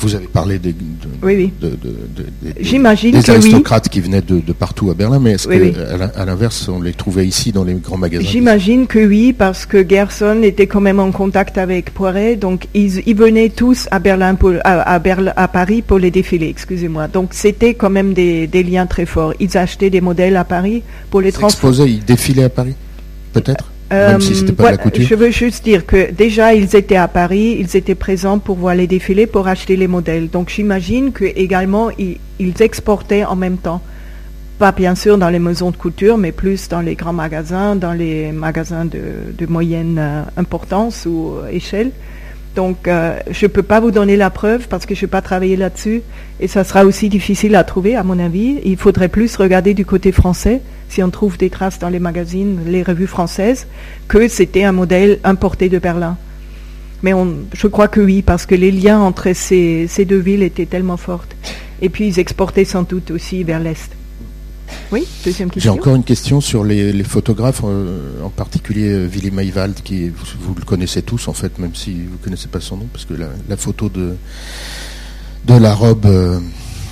vous avez parlé des, de- Oui, oui. de- de- de- des- des- J'imagine des que oui. aristocrates qui venaient de, partout à Berlin, mais est-ce qu'à l'inverse, on les trouvait ici dans les grands magasins J'imagine que oui, parce que Gerson était quand même en contact avec Poiret, donc ils, ils venaient tous à Berlin, pour, à, à Berl- à Paris pour les défilés, excusez-moi. Donc c'était quand même des, des liens très forts. Ils achetaient des modèles à Paris pour les Ils transporter. s'exposaient, ils défilaient à Paris Peut-être? Même si c'était pas de la voilà, couture Je veux juste dire que déjà ils étaient à Paris, ils étaient présents pour voir les défilés, pour acheter les modèles. Donc j'imagine que également ils, ils exportaient en même temps. Pas bien sûr dans les maisons de couture, mais plus dans les grands magasins, dans les magasins de, de moyenne euh, importance ou euh, échelle. Donc euh, je ne peux pas vous donner la preuve parce que je n'ai pas travaillé là-dessus et ça sera aussi difficile à trouver à mon avis. Il faudrait plus regarder du côté français si on trouve des traces dans les magazines, les revues françaises, que c'était un modèle importé de Berlin. Mais on, je crois que oui, parce que les liens entre ces, ces deux villes étaient tellement forts. Et puis ils exportaient sans doute aussi vers l'Est. Oui, deuxième J'ai question. encore une question sur les, les photographes, euh, en particulier euh, Willy Maywald, qui vous, vous le connaissez tous en fait, même si vous ne connaissez pas son nom, parce que la, la photo de, de la robe euh,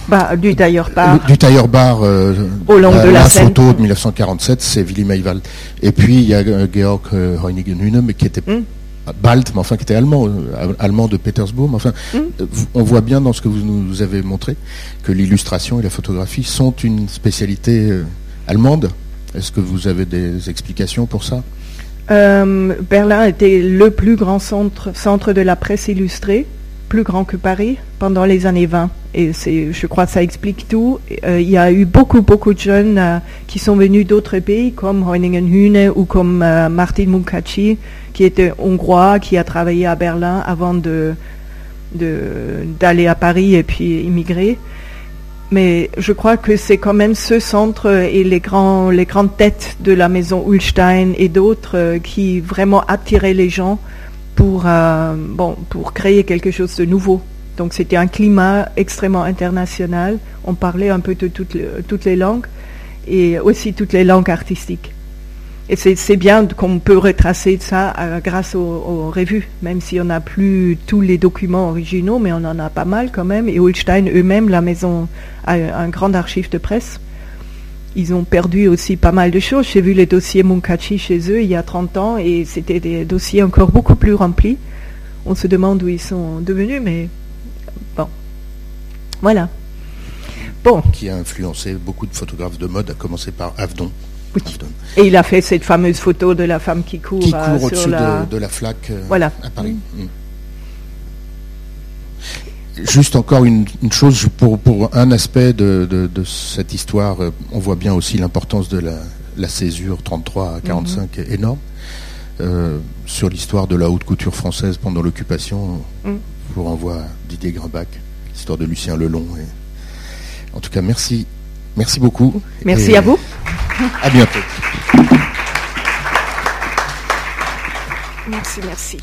Bah, du d'ailleurs pas. le- du tailleur bar euh, Au long de la scène. photo de 1947, c'est Willy Maywald. Et puis il y a euh, Georg euh, Heunigen-Hühne, mais qui était Hmm. Balt, mais enfin qui était allemand, euh, allemand de Petersbourg. mais Enfin, Hmm. on voit bien dans ce que vous nous avez montré que l'illustration et la photographie sont une spécialité allemande. Est-ce que vous avez des explications pour ça? Berlin était le plus grand centre, centre de la presse illustrée, plus grand que Paris, pendant les années 20. Et je crois que ça explique tout. Euh, il y a eu beaucoup, beaucoup de jeunes euh, qui sont venus d'autres pays, comme Heuningen-Hühne ou comme euh, Martin Munkaci, qui était hongrois, qui a travaillé à Berlin avant de, d'aller à Paris et puis immigrer. Mais je crois que c'est quand même ce centre et les, les grandes têtes de la maison Ulstein et d'autres qui vraiment attiraient les gens pour, euh, bon, pour créer quelque chose de nouveau. Donc c'était un climat extrêmement international. On parlait un peu de toutes, les- langues et aussi toutes les langues artistiques. Et c'est bien qu'on peut retracer ça euh, grâce aux, aux revues, même si on n'a plus tous les documents originaux, mais on en a pas mal quand même. Et Ulstein eux-mêmes, la maison, a un grand archive de presse. Ils ont perdu aussi pas mal de choses. J'ai vu les dossiers Munkachi chez eux il y a 30 ans et c'était des dossiers encore beaucoup plus remplis. On se demande où ils sont devenus, mais bon. Voilà. Bon, qui a influencé beaucoup de photographes de mode, à commencer par Avedon. Oui. Et il a fait cette fameuse photo de la femme qui court, qui euh, court au-dessus la... de, de la flaque euh, Voilà. à Paris. Mm. Juste encore une, une chose pour, pour un aspect de, de- de cette histoire, euh, on voit bien aussi l'importance de la, la césure 33 à 45 est énorme. Euh, sur l'histoire de la haute couture française pendant l'occupation, Mm. je vous renvoie à Didier Grimbach, l'histoire de Lucien Lelon. Et... En tout cas, merci, merci beaucoup. Merci Et à vous. À bientôt. Merci, merci.